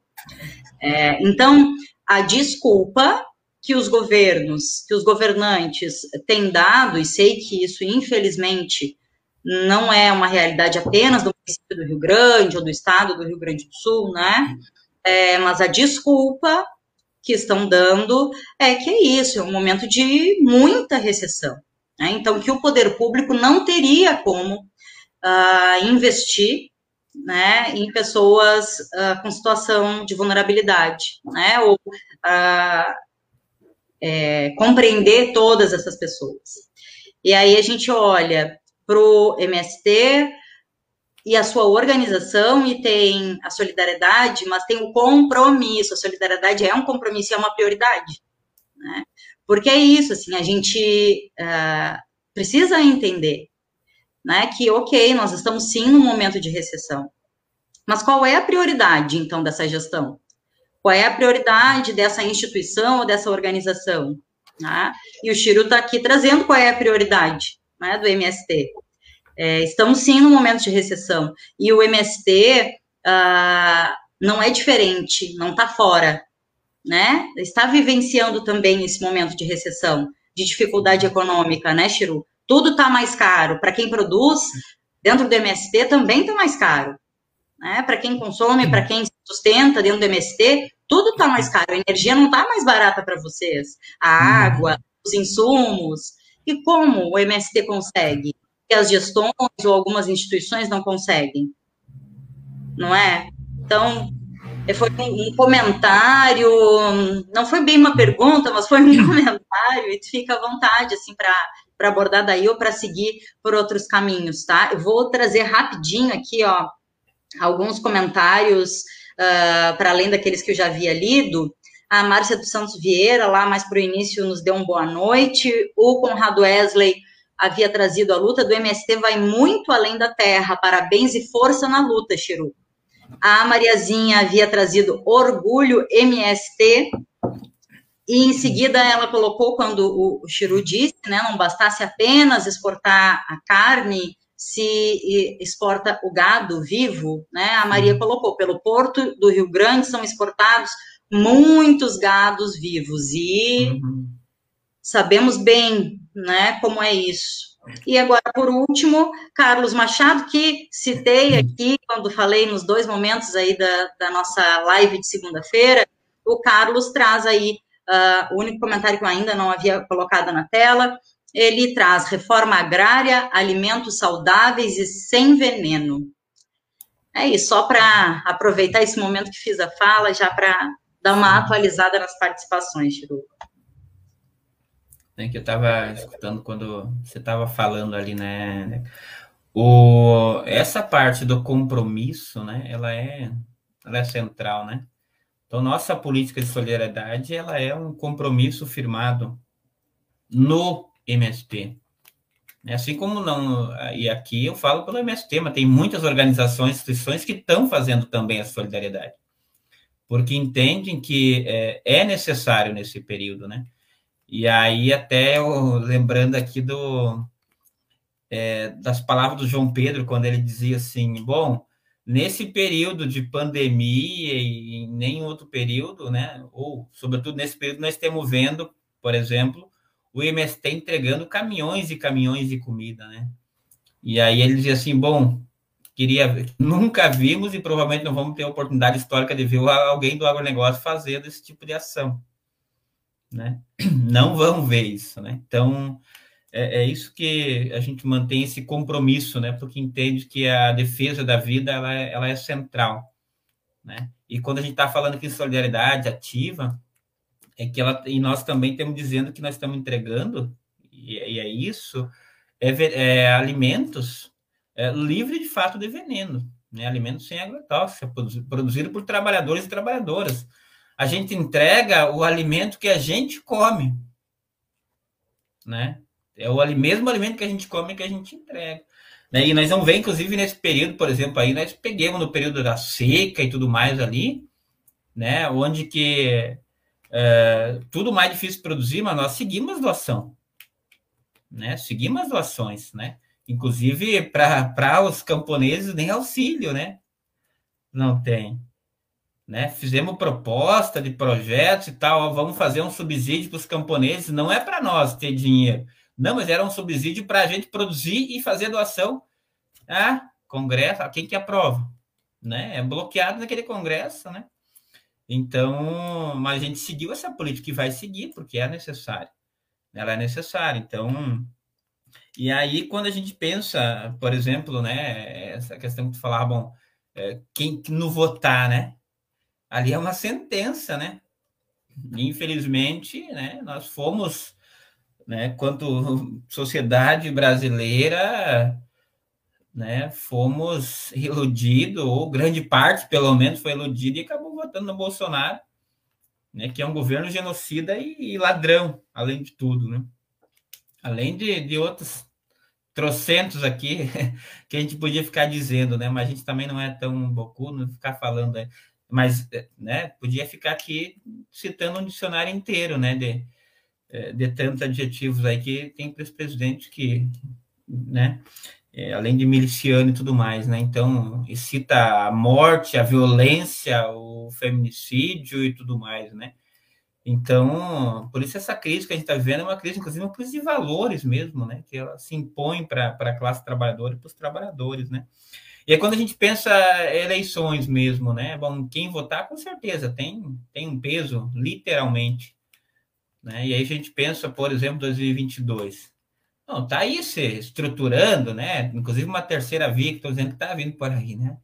É, então, a desculpa que os governos, que os governantes têm dado, e sei que isso, infelizmente, não é uma realidade apenas do município do Rio Grande ou do estado do Rio Grande do Sul, né? É, mas a desculpa que estão dando é que é isso, é um momento de muita recessão. Né? Então, que o poder público não teria como uh, investir né, em pessoas uh, com situação de vulnerabilidade, né, ou uh, é, compreender todas essas pessoas. E aí a gente olha para o MST, e a sua organização e tem a solidariedade, mas tem o compromisso. A solidariedade é um compromisso, é uma prioridade, né? Porque é isso, assim, a gente uh, precisa entender, né, que ok, nós estamos sim num momento de recessão, mas qual é a prioridade então dessa gestão? Qual é a prioridade dessa instituição ou dessa organização? Né? E o Chiro está aqui trazendo qual é a prioridade né, do MST. É, estamos sim num momento de recessão. E o MST uh, ah, não é diferente, não está fora, né? Está vivenciando também esse momento de recessão, de dificuldade econômica, né, Chiru? Tudo está mais caro. Para quem produz, dentro do MST também está mais caro. Né? Para quem consome, para quem sustenta dentro do MST, tudo está mais caro. A energia não está mais barata para vocês. A água, os insumos. E como o MST consegue? que as gestões ou algumas instituições não conseguem, não é? Então, foi um comentário, não foi bem uma pergunta, mas foi um comentário, e fica à vontade, assim, para abordar daí ou para seguir por outros caminhos, tá? Eu vou trazer rapidinho aqui, ó, alguns comentários, uh, para além daqueles que eu já havia lido. A Márcia dos Santos Vieira, lá mais para o início, nos deu uma boa noite. O Conrado Wesley havia trazido a luta do MST vai muito além da terra. Parabéns e força na luta, Chiru. A Mariazinha havia trazido orgulho MST. E em seguida ela colocou, quando o Chiru disse, né, não bastasse apenas exportar a carne, se exporta o gado vivo, né? A Maria colocou, pelo porto do Rio Grande são exportados muitos gados vivos. E uhum. sabemos bem né? Como é isso. E agora, por último, Carlos Machado, que citei aqui quando falei nos dois momentos aí da, da nossa live de segunda-feira, o Carlos traz aí uh, o único comentário que eu ainda não havia colocado na tela. Ele traz reforma agrária, alimentos saudáveis e sem veneno. É isso, só para aproveitar esse momento que fiz a fala, já para dar uma atualizada nas participações, Chiru. Né, que eu estava escutando quando você estava falando ali, né? O, essa parte do compromisso, né? Ela é, ela é central, né? Então, nossa política de solidariedade, ela é um compromisso firmado no MST. Assim como não, e aqui eu falo pelo MST, mas tem muitas organizações, instituições que estão fazendo também a solidariedade, porque entendem que é, é necessário nesse período, né? E aí, até eu, lembrando aqui do, é, das palavras do João Pedro, quando ele dizia assim: bom, nesse período de pandemia e em nenhum outro período, né, ou sobretudo nesse período, nós estamos vendo, por exemplo, o MST entregando caminhões e caminhões de comida, né? E aí ele dizia assim: bom, queria, [LAUGHS] nunca vimos e provavelmente não vamos ter a oportunidade histórica de ver alguém do agronegócio fazendo esse tipo de ação né? [CLEARS THROAT] Não vão ver isso, né? Então, é, é, isso que a gente mantém esse compromisso, né? Porque entende que a defesa da vida, ela é, ela é central, né? E quando a gente está falando aqui de solidariedade ativa, é que ela, e nós também estamos dizendo que nós estamos entregando, e, e é isso, é, é alimentos é, livre de fato de veneno, né? Alimentos sem agrotóxico, produzido por trabalhadores e trabalhadoras a gente entrega o alimento que a gente come, né? É o mesmo alimento que a gente come que a gente entrega. Né? E nós vamos ver, inclusive, nesse período, por exemplo, aí nós peguemos no período da seca e tudo mais ali, né? Onde que é, tudo mais difícil produzir, mas nós seguimos doação, né? Seguimos doações, né? Inclusive, para os camponeses, nem auxílio, né? Não tem né? Fizemos proposta de projetos e tal, ó, vamos fazer um subsídio para os camponeses, não é para nós ter dinheiro, não, mas era um subsídio para a gente produzir e fazer doação. Ah, congresso, quem que aprova? Né? É bloqueado naquele congresso, né? Então, mas a gente seguiu essa política e vai seguir, porque é necessário. Ela é necessária. Então, e aí, quando a gente pensa, por exemplo, né, essa questão que tu falava, bom, é, quem no votar, né? Ali é uma sentença, né? Infelizmente, né, nós fomos, né, quanto sociedade brasileira, né, fomos iludidos, ou grande parte, pelo menos, foi iludida e acabou votando no Bolsonaro, né, que é um governo genocida e, e ladrão, além de tudo, né? Além de, de outros trocentos aqui [LAUGHS] que a gente podia ficar dizendo, né? Mas a gente também não é tão bocudo ficar falando. Né? Mas né, podia ficar aqui citando um dicionário inteiro, né, de, é, de tantos adjetivos aí que tem para os presidentes que, né, é, além de miliciano e tudo mais, né, então cita a morte, a violência, o feminicídio e tudo mais, né, então, por isso essa crise que a gente está vivendo é uma crise, inclusive, uma crise de valores mesmo, né, que ela se impõe para a classe trabalhadora e para os trabalhadores, né, e aí, quando a gente pensa eleições mesmo, né? Bom, quem votar, com certeza, tem, tem um peso, literalmente. Né? E aí a gente pensa, por exemplo, 2022. Não, tá aí se estruturando, né? Inclusive uma terceira via que estou dizendo que está vindo por aí, né?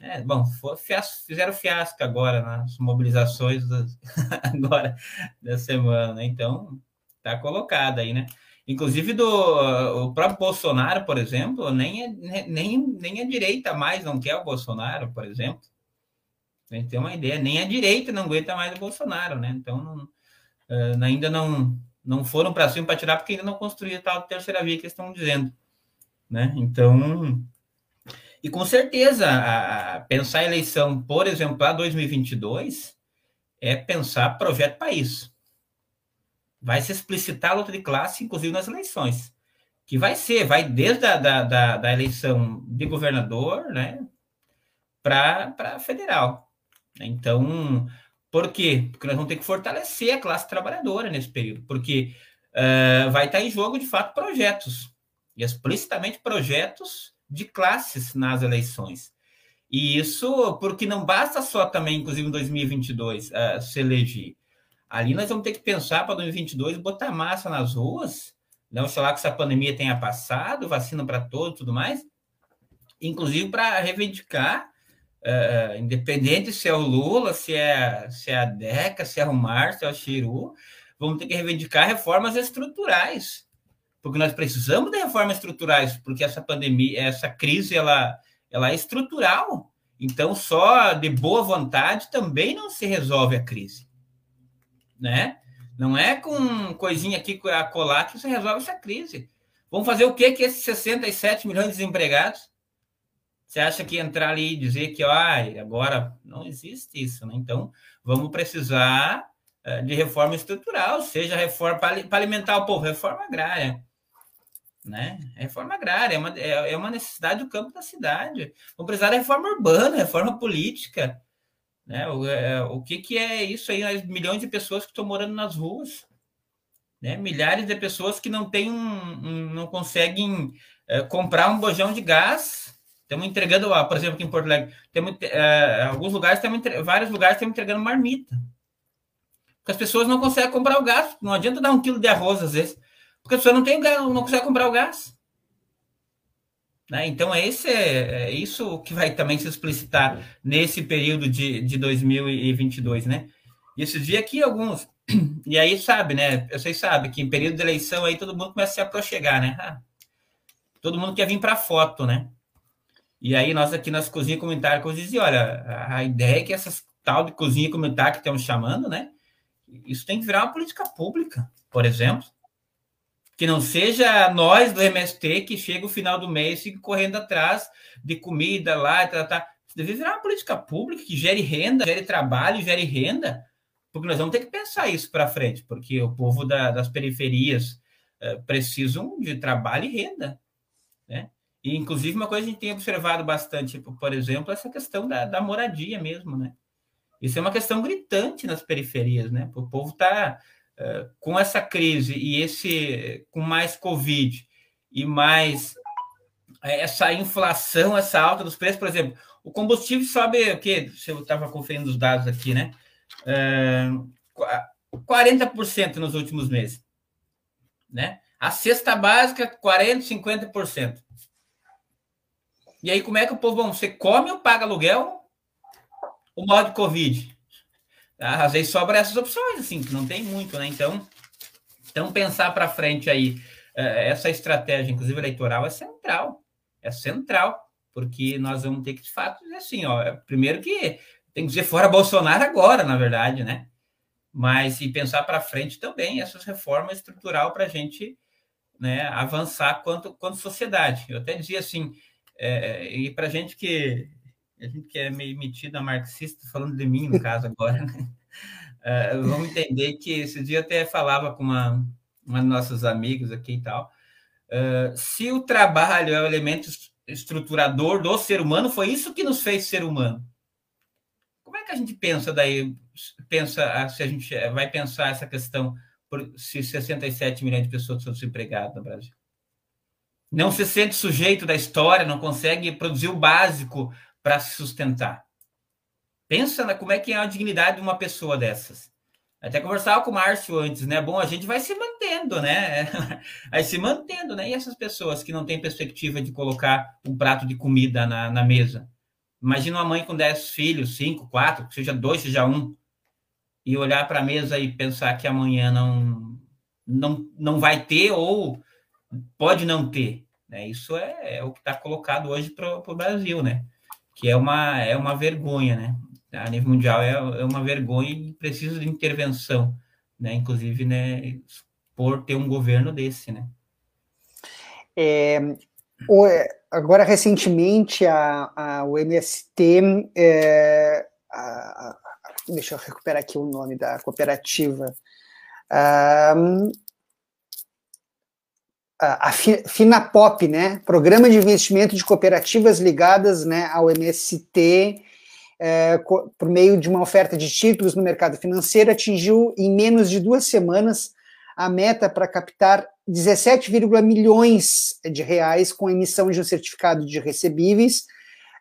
É, bom, fiasco, fizeram fiasco agora nas mobilizações das, [LAUGHS] agora da semana, né? então tá colocado aí, né? Inclusive do o próprio Bolsonaro, por exemplo, nem é, nem, nem a direita mais não quer o Bolsonaro, por exemplo. A gente tem uma ideia, nem a direita não aguenta mais o Bolsonaro, né? Então não, uh, ainda não não foram para cima para tirar porque ainda não construíram tal terceira via que eles estão dizendo, né? Então e com certeza a, a pensar a eleição, por exemplo, para 2022 é pensar projeto país vai se explicitar a luta de classe, inclusive nas eleições. Que vai ser, vai desde a da, da, da eleição de governador, né, para federal. Então, por quê? Porque nós vamos ter que fortalecer a classe trabalhadora nesse período, porque uh, vai estar em jogo, de fato, projetos, e explicitamente projetos de classes nas eleições. E isso porque não basta só também, inclusive em 2022, uh, se eleger. Ali nós vamos ter que pensar para 2022 botar massa nas ruas, não sei lá que essa pandemia tenha passado, vacina para todos, tudo mais, inclusive para reivindicar, uh, independente se é o Lula, se é, se é a Deca, se é o Márcio, se é o Chiru, vamos ter que reivindicar reformas estruturais, porque nós precisamos de reformas estruturais, porque essa pandemia, essa crise, ela, ela é estrutural. Então, só de boa vontade também não se resolve a crise, né? Não é com coisinha aqui a colar que você resolve essa crise. Vamos fazer o que que esses 67 milhões de desempregados? Você acha que entrar ali e dizer que ó, agora não existe isso, né? Então, vamos precisar eh, de reforma estrutural, seja reforma para alimentar o povo, reforma agrária. Né? Reforma agrária é uma, é, é uma necessidade do campo da cidade. Vamos precisar de reforma urbana, reforma política. Né? O, é, o que, que é isso aí? As milhões de pessoas que estão morando nas ruas. Né? Milhares de pessoas que não têm um, um não conseguem é, comprar um bojão de gás. Estamos entregando, por exemplo, aqui em Porto Alegre, temos, é, alguns lugares, temos, vários lugares estamos entregando marmita. Porque as pessoas não conseguem comprar o gás. Não adianta dar um quilo de arroz, às vezes. Porque a pessoa não tem não consegue comprar o gás. Né? Então, esse é, é, isso que vai também se explicitar nesse período de, de 2022, né? E esses dias aqui, alguns... [CLEARS THROAT] E aí, sabe, né? Vocês sabem que em período de eleição aí todo mundo começa a se aproxegar, né? Ah, todo mundo quer vir para foto, né? E aí, nós aqui nas cozinhas comunitárias, dizia, olha, a ideia é que essas tal de cozinha comunitária que estamos chamando, né? Isso tem que virar uma política pública, por exemplo que não seja nós do MST que chega o final do mês e correndo atrás de comida lá, tá, tá. deve virar uma política pública que gere renda, gere trabalho, gere renda, porque nós vamos ter que pensar isso para frente, porque o povo da, das periferias uh, precisam de trabalho e renda, né? E, inclusive, uma coisa que a gente tem observado bastante, tipo, por exemplo, essa questão da, da moradia mesmo, né? Isso é uma questão gritante nas periferias, né? O povo está com essa crise e esse com mais Covid e mais é, essa inflação, essa alta dos preços, por exemplo, o combustível sobe o quê? Se eu estava conferindo os dados aqui, né? É, 40% nos últimos meses. Né? A cesta básica, 40%, 50%. E aí, como é que o povo, bom, você come ou paga aluguel? O modo Covid? Às vezes sobra essas opções, assim, que não tem muito, né? Então, então pensar para frente aí, eh, essa estratégia, inclusive eleitoral, é central. É central, porque nós vamos ter que, de fato, dizer assim, ó, é, primeiro que tem que dizer fora Bolsonaro agora, na verdade, né? Mas e pensar para frente também essas reformas estrutural para a gente né, avançar quanto, quanto sociedade. Eu até dizia assim, é, e para gente que a gente que é meio metida marxista, falando de mim, no caso, agora, né? Uh, [LAUGHS] vamos entender que esse dia até falava com uma, uma de nossos amigos aqui e tal. Uh, se o trabalho é o elemento estruturador do ser humano, foi isso que nos fez ser humano. Como é que a gente pensa daí? Pensa ah, se a gente vai pensar essa questão por se 67 milhões de pessoas estão desempregadas no Brasil? Não se sente sujeito da história, não consegue produzir o básico para se sustentar. Pensa na, como é que é a dignidade de uma pessoa dessas. Até conversava com o Márcio antes, né? Bom, a gente vai se mantendo, né? [LAUGHS] Vai se mantendo, né? E essas pessoas que não têm perspectiva de colocar um prato de comida na, na mesa. Imagina uma mãe com dez filhos, cinco, quatro, seja dois, seja um, e olhar para a mesa e pensar que amanhã não, não, não vai ter ou pode não ter. Né? Isso é, é o que está colocado hoje para o Brasil, né? Que é uma, é uma vergonha, né? A nível mundial é, é uma vergonha e precisa de intervenção, né? Inclusive, né, por ter um governo desse, né? É, o, agora, recentemente, a, a, o MST, é, a, deixa eu recuperar aqui o nome da cooperativa, a Finapop, né, Programa de Investimento de Cooperativas ligadas né, ao MST, é, por meio de uma oferta de títulos no mercado financeiro, atingiu em menos de duas semanas a meta para captar 17, milhões de reais com emissão de um certificado de recebíveis.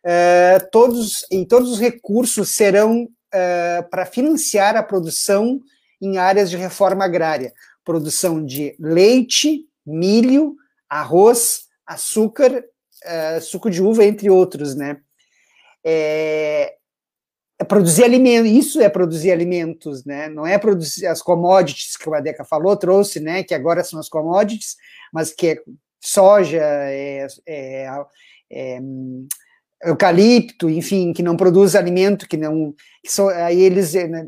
É, todos, e todos os recursos serão é, para financiar a produção em áreas de reforma agrária, produção de leite, milho, arroz, açúcar, uh, suco de uva, entre outros, né? É, é produzir alimentos, isso é produzir alimentos, né? Não é produzir as commodities que o Adeca falou, trouxe, né? Que agora são as commodities, mas que é soja, é, é, é eucalipto, enfim, que não produz alimento, que não. Que aí eles né,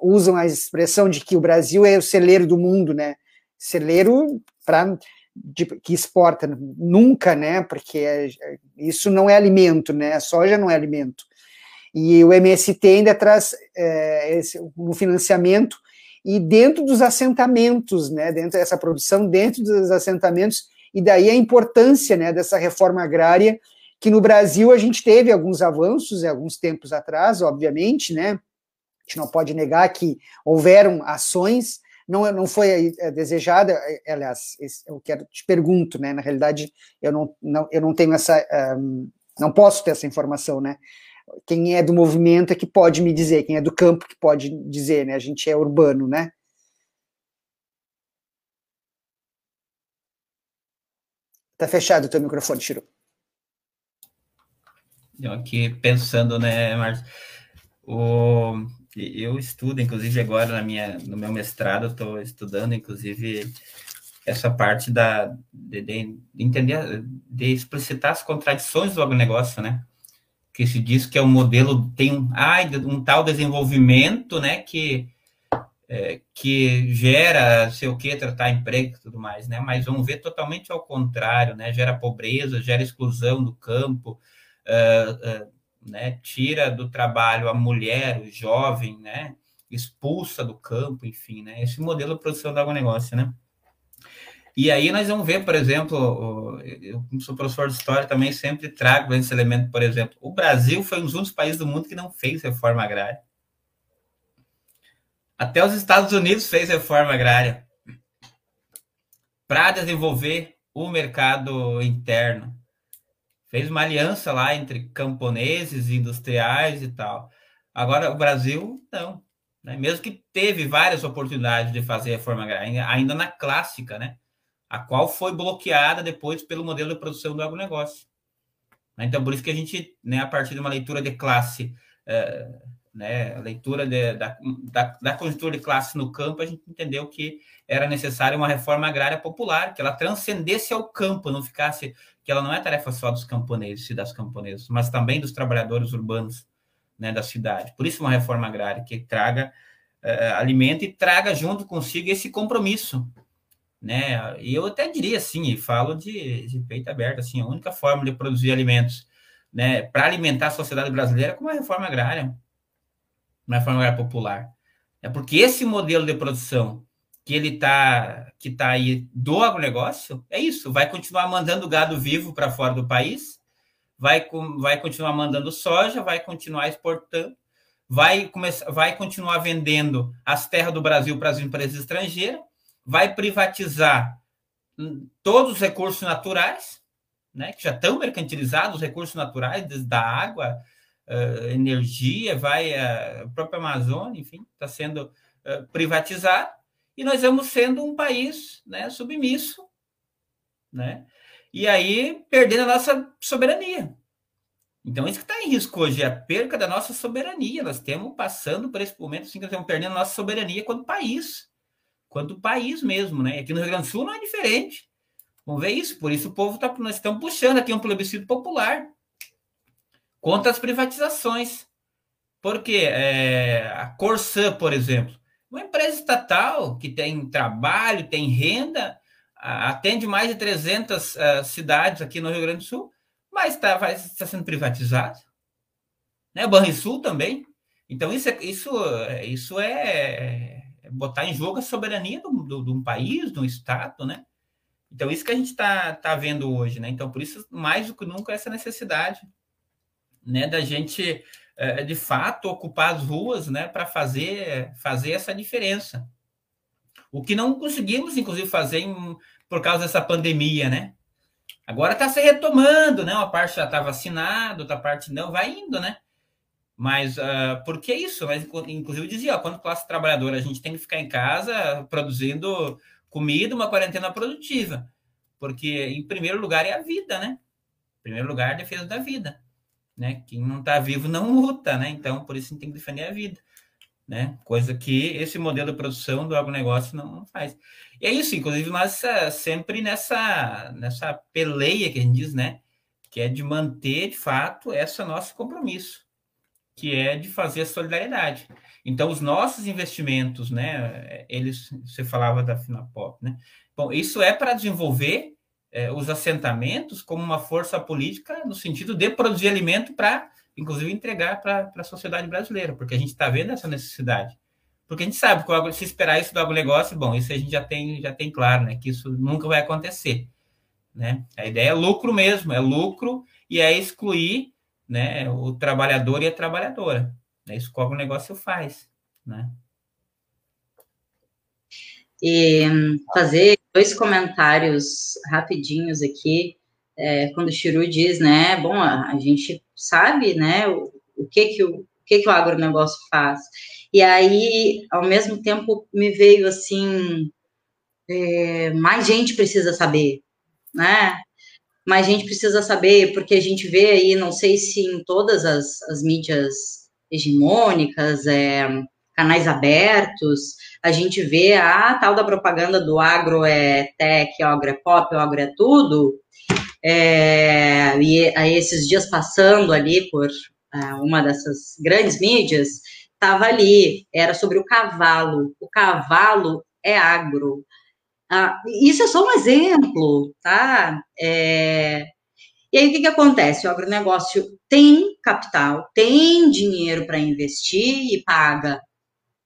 usam a expressão de que o Brasil é o celeiro do mundo, né? Celeiro para que exporta nunca, né? Porque é, isso não é alimento, né? A soja não é alimento. E o MST ainda traz é, esse, um financiamento e dentro dos assentamentos, né, dentro dessa produção, dentro dos assentamentos, e daí a importância né, dessa reforma agrária, que no Brasil a gente teve alguns avanços, alguns tempos atrás, obviamente, né, a gente não pode negar que houveram ações, não, não foi é, desejada, é, aliás, eu quero te pergunto, né, na realidade eu não, não, eu não tenho essa, um, não posso ter essa informação, né, quem é do movimento é que pode me dizer, quem é do campo que pode dizer, né? A gente é urbano, né? Tá fechado o teu microfone, Chiru. Eu aqui pensando, né, Marcos, o, eu estudo, inclusive agora na minha, no meu mestrado, estou estudando, inclusive, essa parte da, de, de, entender, de explicitar as contradições do agronegócio, né? que se diz que é um modelo, tem um, ah, um tal desenvolvimento, né, que, é, que gera, sei o que, tratar emprego e tudo mais, né, mas vamos ver totalmente ao contrário, né, gera pobreza, gera exclusão do campo, uh, uh, né, tira do trabalho a mulher, o jovem, né, expulsa do campo, enfim, né, esse modelo de produção do agronegócio, né. E aí nós vamos ver, por exemplo, eu como sou professor de história também sempre trago esse elemento, por exemplo, o Brasil foi um dos países do mundo que não fez reforma agrária. Até os Estados Unidos fez reforma agrária para desenvolver o mercado interno. Fez uma aliança lá entre camponeses, industriais e tal. Agora, o Brasil, não. Né? Mesmo que teve várias oportunidades de fazer reforma agrária, ainda na clássica, né? a qual foi bloqueada depois pelo modelo de produção do agronegócio. Então, por isso que a gente, né, a partir de uma leitura de classe, é, né, leitura de, da, da, da conjuntura de classe no campo, a gente entendeu que era necessária uma reforma agrária popular, que ela transcendesse ao campo, não ficasse, que ela não é tarefa só dos camponeses e das camponesas, mas também dos trabalhadores urbanos né, da cidade. Por isso, uma reforma agrária que traga é, alimento e traga junto consigo esse compromisso né? E eu até diria assim, e falo de, de peito aberto, assim, a única forma de produzir alimentos, né, para alimentar a sociedade brasileira é com uma reforma agrária, uma reforma agrária popular. É porque esse modelo de produção que ele tá que tá aí do agronegócio é isso, vai continuar mandando gado vivo para fora do país, vai vai continuar mandando soja, vai continuar exportando, vai começar vai continuar vendendo as terras do Brasil para as empresas estrangeiras vai privatizar todos os recursos naturais, né, que já estão mercantilizados, os recursos naturais, desde a água, uh, energia, vai a própria Amazônia, enfim, está sendo uh, privatizado, e nós vamos sendo um país né, submisso, né, e aí perdendo a nossa soberania. Então, isso que está em risco hoje é a perca da nossa soberania. Nós estamos passando por esse momento assim, que nós estamos perdendo a nossa soberania quanto país quanto país mesmo, né? Aqui no Rio Grande do Sul não é diferente. Vamos ver isso. Por isso o povo tá, nós estamos puxando aqui um plebiscito popular contra as privatizações. Porque é, a Corsã, por exemplo, uma empresa estatal que tem trabalho, tem renda, atende mais de 300 uh, é, cidades aqui no Rio Grande do Sul, mas está tá sendo privatizado. Né? Banrisul também. Então, isso é, isso, isso é, botar em jogo a soberania de um país, de um Estado, né? Então, isso que a gente está tá vendo hoje, né? Então, por isso, mais do que nunca, essa necessidade, né, da gente, é, de fato, ocupar as ruas, né, para fazer, fazer essa diferença. O que não conseguimos, inclusive, fazer em, por causa dessa pandemia, né? Agora está se retomando, né? Uma parte já está vacinada, outra parte não, vai indo, né? Mas uh, por que isso? Mas, inclusive, dizia, ó, quando classe trabalhadora, a gente tem que ficar em casa produzindo comida, uma quarentena produtiva. Porque, em primeiro lugar, é a vida, né? Em primeiro lugar, a defesa da vida. Né? Quem não está vivo não luta, né? Então, por isso a gente tem que defender a vida, né? Coisa que esse modelo de produção do agronegócio não faz. E é isso, inclusive, nós eh, sempre nessa, nessa peleia que a gente diz, né? Que é de manter, de fato, esse nosso compromisso, que é de fazer a solidariedade. Então, os nossos investimentos, né? Eles, você falava da Finapop, né? Bom, isso é para desenvolver é, os assentamentos como uma força política no sentido de produzir alimento para, inclusive, entregar para a sociedade brasileira, porque a gente está vendo essa necessidade. Porque a gente sabe que se esperar isso do agronegócio, bom, isso a gente já tem, já tem claro, né? Que isso nunca vai acontecer. Né? A ideia é lucro mesmo, é lucro e é excluir né, o trabalhador e a trabalhadora. É isso que o agronegócio faz. Né? E hum, fazer dois comentários rapidinhos aqui, é, quando o Chiru diz, né, bom, a, a gente sabe, né, o, o, que que o, o que que o agronegócio faz. E aí, ao mesmo tempo, me veio assim, é, mais gente precisa saber, né? Mais gente precisa saber, porque a gente vê aí, não sei se em todas as, as mídias hegemônicas, é, canais abertos, a gente vê a tal da propaganda do agro é tech, agro é pop, agro é tudo, é, e aí esses dias passando ali por é, uma dessas grandes mídias, estava ali, era sobre o cavalo, o cavalo é agro. Ah, isso é só um exemplo, tá? É, e aí, o que, que acontece? O agronegócio tem capital, tem dinheiro para investir e paga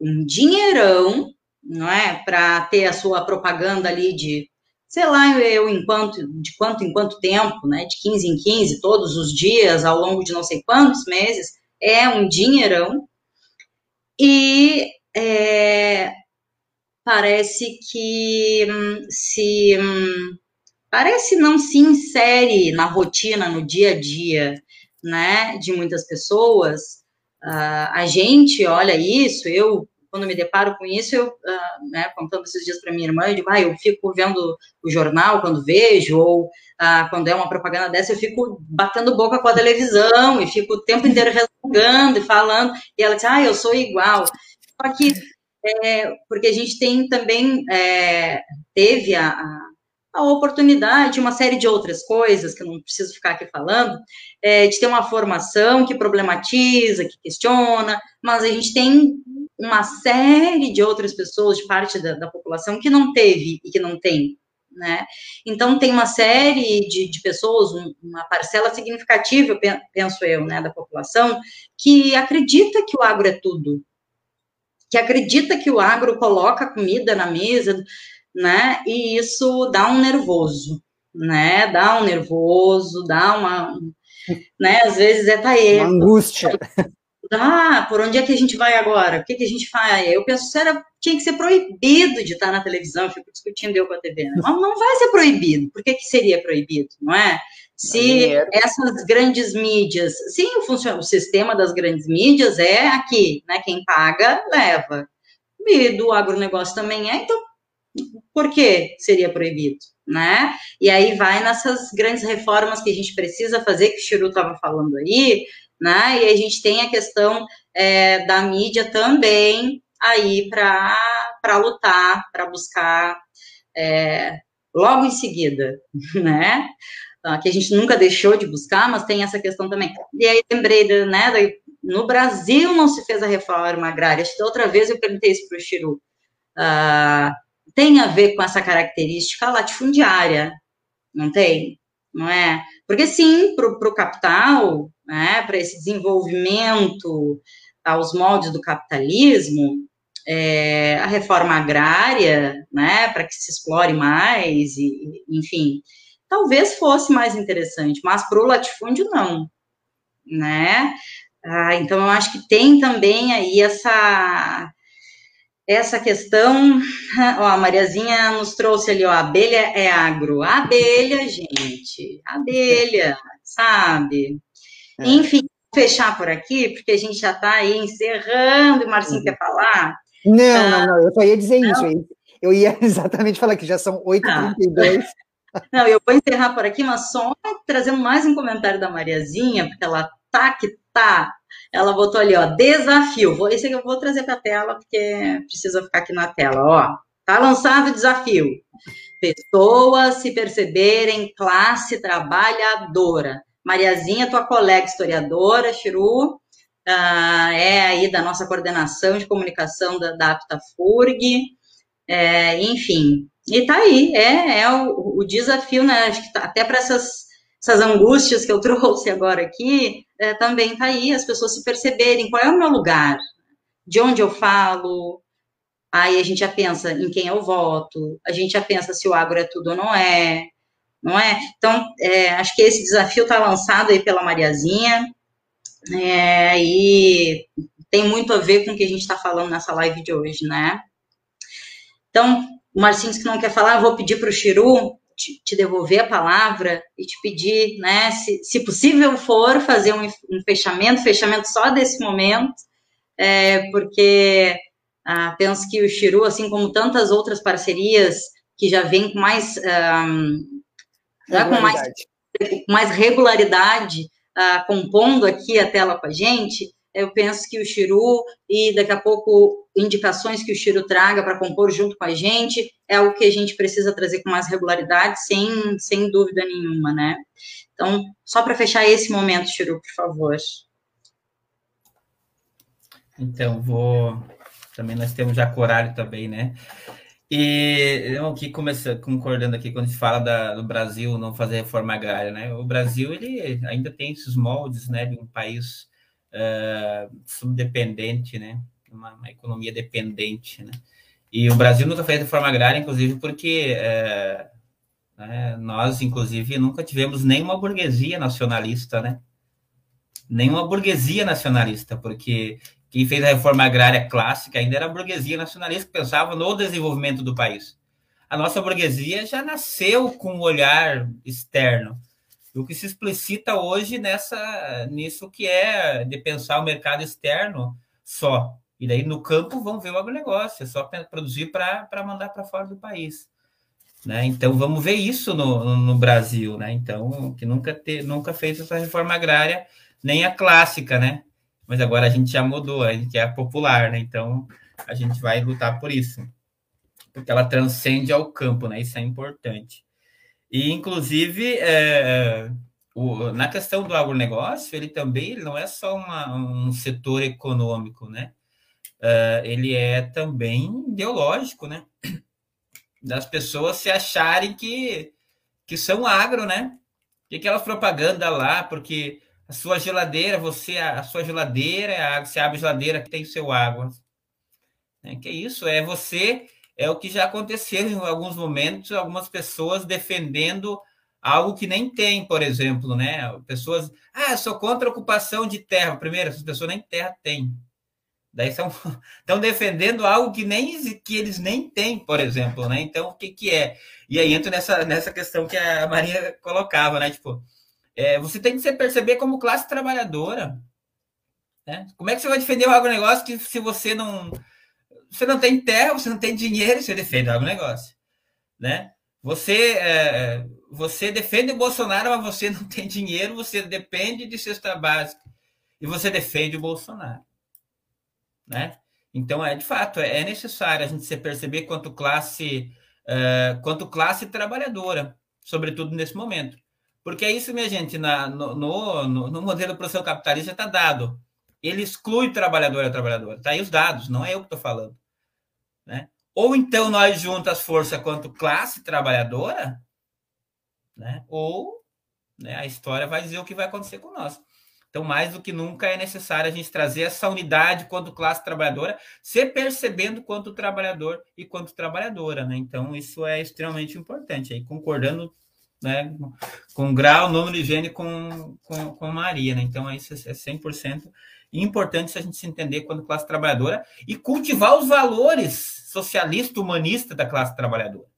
um dinheirão, não é, para ter a sua propaganda ali de, sei lá, eu enquanto de quanto em quanto tempo, né, de 15 em 15, todos os dias, ao longo de não sei quantos meses, é um dinheirão. E é, parece que hum, se hum, parece não se insere na rotina, no dia a dia, né, de muitas pessoas, Uh, a gente olha isso, eu, quando me deparo com isso, eu, uh, né, contando esses dias para minha irmã, eu digo, ah, eu fico vendo o jornal quando vejo, ou uh, quando é uma propaganda dessa, eu fico batendo boca com a televisão, e fico o tempo inteiro [LAUGHS] resmungando e falando, e ela diz, ah, eu sou igual. Só que, é, porque a gente tem também, é, teve a, a a oportunidade, uma série de outras coisas que eu não preciso ficar aqui falando, é, de ter uma formação que problematiza, que questiona, mas a gente tem uma série de outras pessoas, de parte da, da população, que não teve e que não tem. Né? Então, tem uma série de, de pessoas, um, uma parcela significativa, penso eu, né, da população, que acredita que o agro é tudo, que acredita que o agro coloca comida na mesa, né? E isso dá um nervoso, né? Dá um nervoso, dá uma, né? Às vezes é taê. Uma angústia. Ah, por onde é que a gente vai agora? O que, que a gente faz? Eu penso que era, tinha que ser proibido de estar na televisão, eu fico discutindo eu com a TV. Né? [LAUGHS] Não, não vai ser proibido. Por que, que seria proibido, não é? Se essas grandes mídias, sim, o, o sistema das grandes mídias é aqui, né? Quem paga, leva. E do agronegócio também é, então por que seria proibido? Né? E aí vai nessas grandes reformas que a gente precisa fazer, que o Chiru estava falando aí, né? E a gente tem a questão é, da mídia também aí para lutar, para buscar é, logo em seguida, [LAUGHS] né? Ah, que a gente nunca deixou de buscar, mas tem essa questão também. E aí lembrei, né, no Brasil não se fez a reforma agrária. Outra vez eu perguntei isso para o Chiru. Uh, tem a ver com essa característica latifundiária, não tem? Não é? Porque sim, para o capital, né, para esse desenvolvimento aos moldes do capitalismo, é, a reforma agrária, né, para que se explore mais, e, enfim, talvez fosse mais interessante, mas para o latifúndio não, né? Ah, então eu acho que tem também aí essa essa questão, [LAUGHS] ó, a Mariazinha nos trouxe ali, ó, a abelha é agro. Abelha, gente, abelha, sabe? É. Enfim, vou fechar por aqui, porque a gente já está aí encerrando, o Marcinho uhum. quer falar? Não, ah, não, não, eu só ia dizer não? isso, eu ia [LAUGHS] exatamente falar que já são 8h32. Ah. Não, eu vou encerrar por aqui, mas só trazendo mais um comentário da Mariazinha, porque ela tá que tá. Ela botou ali, ó, desafio. Esse aqui eu vou trazer para a tela, porque precisa ficar aqui na tela, ó. Tá lançado o desafio. Pessoas se perceberem classe trabalhadora. Mariazinha, tua colega historiadora, Chiru, uh, é aí da nossa coordenação de comunicação da, da APTAFURG, é, enfim. E tá aí, é, é o, o desafio, né? Acho que tá, até para essas, essas angústias que eu [LAUGHS] trouxe agora aqui, é, também tá aí, as pessoas se perceberem qual é o meu lugar, de onde eu falo, aí a gente já pensa em quem eu voto, a gente já pensa se o agro é tudo ou não é, não é? Então, é, acho que esse desafio está lançado aí pela Mariazinha, é, e tem muito a ver com o que a gente está falando nessa live de hoje, né? Então, o Marcinho que não quer falar, eu vou pedir para o Chiru te, te, devolver a palavra e te pedir, né, se, se possível for, fazer um, um fechamento, fechamento só desse momento, é, porque ah, penso que o Chiru, assim como tantas outras parcerias que já vêm com mais, um, com mais, mais regularidade, uh, compondo aqui a tela com a gente, eu penso que o Chiru e daqui a pouco indicações que o Chiru traga para compor junto com a gente é o que a gente precisa trazer com mais regularidade, sem, sem dúvida nenhuma, né? Então, só para fechar esse momento, Chiru, por favor. Então, vou. Também nós temos já horário também, né? E eu aqui começando, concordando aqui quando se fala da, do Brasil não fazer reforma agrária, né? O Brasil ele ainda tem esses moldes, né, de um país uh, subdependente, né? Uma, uma, economia dependente, né? E o Brasil nunca fez reforma agrária, inclusive porque uh, né, nós, inclusive, nunca tivemos nenhuma burguesia nacionalista, né? Nenhuma burguesia nacionalista, porque quem fez a reforma agrária clássica ainda era a burguesia nacionalista que pensava no desenvolvimento do país. A nossa burguesia já nasceu com um olhar externo. O que se explicita hoje nessa nisso que é de pensar o mercado externo só. E daí no campo vão ver o agronegócio, é só produzir para mandar para fora do país. Né? Então vamos ver isso no, no Brasil, né? Então, que nunca, te, nunca fez essa reforma agrária, nem a clássica, né? mas agora a gente já mudou, a gente é popular, né? Então a gente vai lutar por isso, porque ela transcende ao campo, né? Isso é importante. E inclusive é, o, na questão do agronegócio, ele também ele não é só uma, um setor econômico, né? Uh, ele é também ideológico, né? Das pessoas se acharem que, que são agro, né? E aquela propaganda lá, porque a sua geladeira, você, a, sua geladeira, é a, você abre a geladeira que tem seu água. É, que isso? É você, é o que já aconteceu em alguns momentos, algumas pessoas defendendo algo que nem tem, por exemplo, né? Pessoas, ah, sou contra a ocupação de terra. Primeiro, essas pessoas nem terra têm. Daí são, [LAUGHS] estão defendendo algo que nem que eles nem têm, por exemplo, né? Então, o que que é? E aí entra nessa, nessa questão que a Maria colocava, né? Tipo, é, você tem que se perceber como classe trabalhadora. Né? Como é que você vai defender o agronegócio que se você não você não tem terra, você não tem dinheiro, você defende o agronegócio, né? Você é, você defende o Bolsonaro, mas você não tem dinheiro, você depende de cesta básica e você defende o Bolsonaro, né? Então é de fato é necessário a gente se perceber quanto classe é, quanto classe trabalhadora, sobretudo nesse momento. Porque é isso, minha gente, na, no, no, no modelo produção capitalista está dado. Ele exclui trabalhador e trabalhadora. Está aí os dados, não é eu que estou falando. Né? Ou então nós juntas as forças quanto classe trabalhadora, né? ou né, a história vai dizer o que vai acontecer com nós. Então, mais do que nunca é necessário a gente trazer essa unidade quanto classe trabalhadora, se percebendo quanto trabalhador e quanto trabalhadora. Né? Então, isso é extremamente importante. Aí, concordando né, com grau, número de gene com, com, com Maria, né? Então, isso é 100% importante a gente se entender quando classe trabalhadora e cultivar os valores socialista, humanista da classe trabalhadora.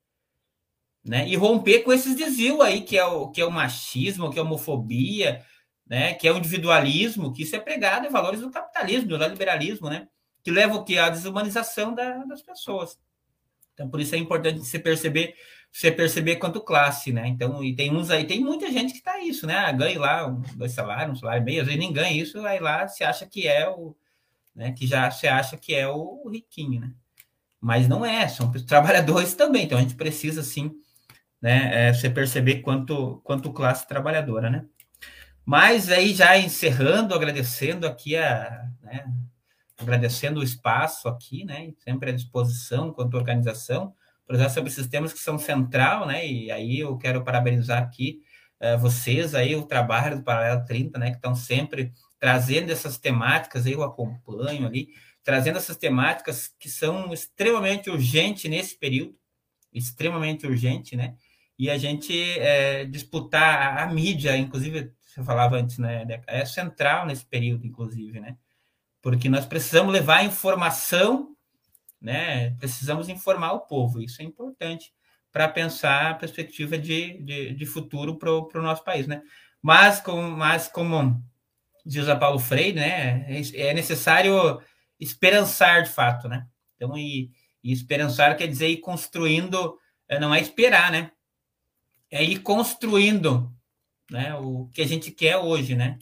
Né? E romper com esses desvios aí, que é o, que é o machismo, que é a homofobia, né? que é o individualismo, que isso é pregado em valores do capitalismo, do liberalismo, né? que leva o que? A desumanização da, das pessoas. Então, por isso é importante se perceber você perceber quanto classe, né? Então, e tem uns aí, tem muita gente que tá isso, né? Ah, ganha lá um, dois salários, um salário meio, às vezes nem ganha isso, aí lá se acha que é o, né? Que já se acha que é o, riquinho, né? Mas não é, são [LAUGHS] trabalhadores também, então a gente precisa, sim, né? É, você perceber quanto, quanto classe trabalhadora, né? Mas aí já encerrando, agradecendo aqui a, né? Agradecendo o espaço aqui, né? Sempre à disposição quanto organização projetos sobre sistemas que são central, né? E aí eu quero parabenizar aqui uh, vocês aí, o trabalho do Paralelo 30, né? Que estão sempre trazendo essas temáticas, eu acompanho ali, trazendo essas temáticas que são extremamente urgentes nesse período, extremamente urgente, né? E a gente é, disputar a, a mídia, inclusive, você falava antes, né? É central nesse período, inclusive, né? Porque nós precisamos levar informação né? Precisamos informar o povo, isso é importante para pensar a perspectiva de, de, de futuro para o nosso país, né? Mas, com, mas como diz a Paulo Freire, né? É, é necessário esperançar de fato, né? Então, e, e esperançar quer dizer ir construindo, é, não é esperar, né? É ir construindo né, o que a gente quer hoje, né?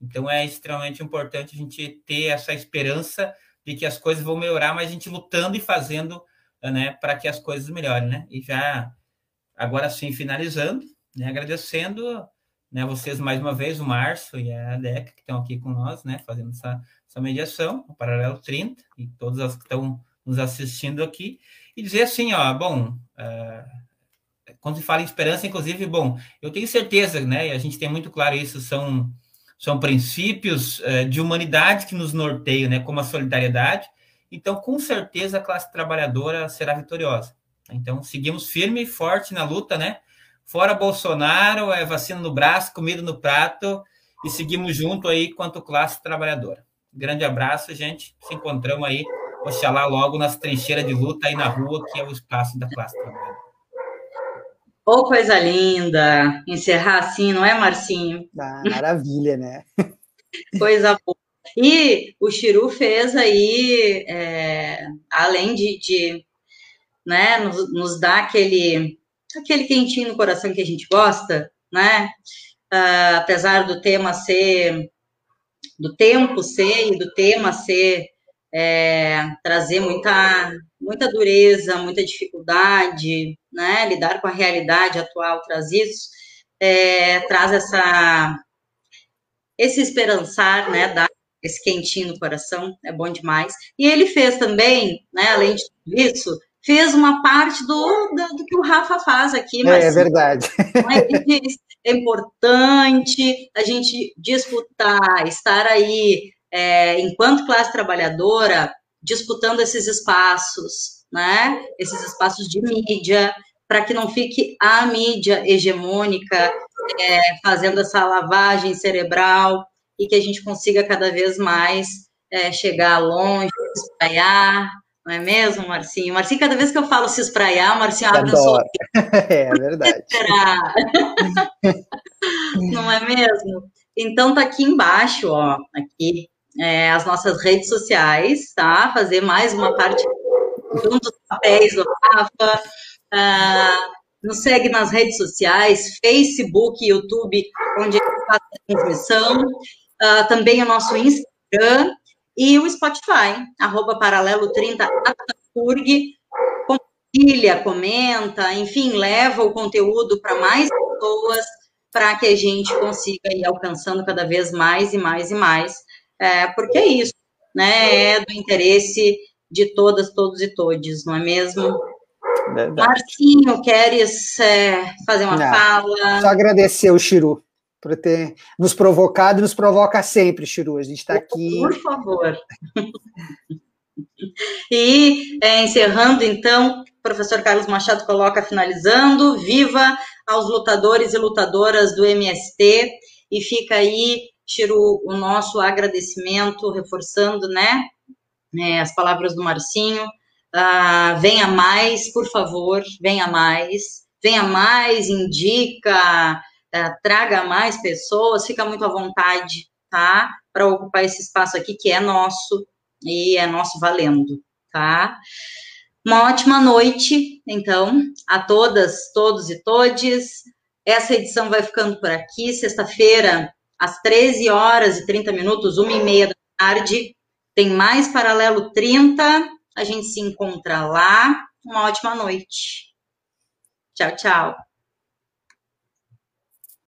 Então é extremamente importante a gente ter essa esperança de que as coisas vão melhorar, mas a gente lutando e fazendo né, para que as coisas melhorem, né? E já agora sim finalizando, né, agradecendo né, vocês mais uma vez, o Márcio e a Deca, que estão aqui com nós, né, fazendo essa, essa mediação, o Paralelo 30, e todas as que estão nos assistindo aqui, e dizer assim, ó, bom, uh, quando se fala em esperança, inclusive, bom, eu tenho certeza, né, e a gente tem muito claro isso, são são princípios é, de humanidade que nos norteiam, né, como a solidariedade. Então, com certeza, a classe trabalhadora será vitoriosa. Então, seguimos firme e forte na luta, né? Fora Bolsonaro, é vacina no braço, comida no prato, e seguimos junto aí quanto classe trabalhadora. Grande abraço, gente. Se encontramos aí, oxalá logo nas trincheiras de luta aí na rua, que é o espaço da classe trabalhadora. Ô, oh, coisa linda! Encerrar assim, não é, Marcinho? Ah, maravilha, né? coisa boa. E o Chiru fez aí, é, além de, de né, nos, nos, dar aquele, aquele quentinho no coração que a gente gosta, né? Uh, apesar do tema ser, do tempo ser e do tema ser é, trazer muita, muita dureza, muita dificuldade, né? Lidar com a realidade atual traz isso, é, traz essa esse esperançar, né? Dar esse quentinho no coração, é bom demais. E ele fez também, né? Além de tudo isso, fez uma parte do, do, do que o Rafa faz aqui. Mas, é, é verdade. É importante a gente disputar, estar aí é, enquanto classe trabalhadora, disputando esses espaços, né? Esses espaços de mídia, para que não fique a mídia hegemônica é, fazendo essa lavagem cerebral e que a gente consiga cada vez mais é, chegar longe, se espraiar, não é mesmo, Marcinho? Marcinho, cada vez que eu falo se espraiar, Marcinho abre um É, é verdade. [LAUGHS] não é mesmo? Então tá aqui embaixo, ó, aqui é, as nossas redes sociais, tá? Fazer mais uma parte junto dos papéis do Rafa. Uh, nos segue nas redes sociais, Facebook, YouTube, onde a gente faz a transmissão. Uh, também o nosso Instagram e o Spotify, arroba paralelo 30 Atapurg. Compartilha, comenta, enfim, leva o conteúdo para mais pessoas para que a gente consiga ir alcançando cada vez mais e mais e mais é, porque é isso, né? É do interesse de todas, todos e todes, não é mesmo? Verdade. Marcinho, queres é, fazer uma não, fala? Só agradecer o Chiru por ter nos provocado e nos provoca sempre, Chiru. A gente está aqui. Por favor. [LAUGHS] e é, encerrando, então, o professor Carlos Machado coloca finalizando: viva aos lutadores e lutadoras do MST, e fica aí tiro o nosso agradecimento, reforçando, né, né as palavras do Marcinho. Ah, venha mais, por favor, venha mais, venha mais, indica, ah, traga mais pessoas, fica muito à vontade, tá? Para ocupar esse espaço aqui que é nosso e é nosso valendo, tá? Uma ótima noite, então, a todas, todos e todes. Essa edição vai ficando por aqui. Sexta-feira, às 13 horas e 30 minutos, uma e meia da tarde, tem mais Paralelo 30. A gente se encontra lá. Uma ótima noite. Tchau, tchau.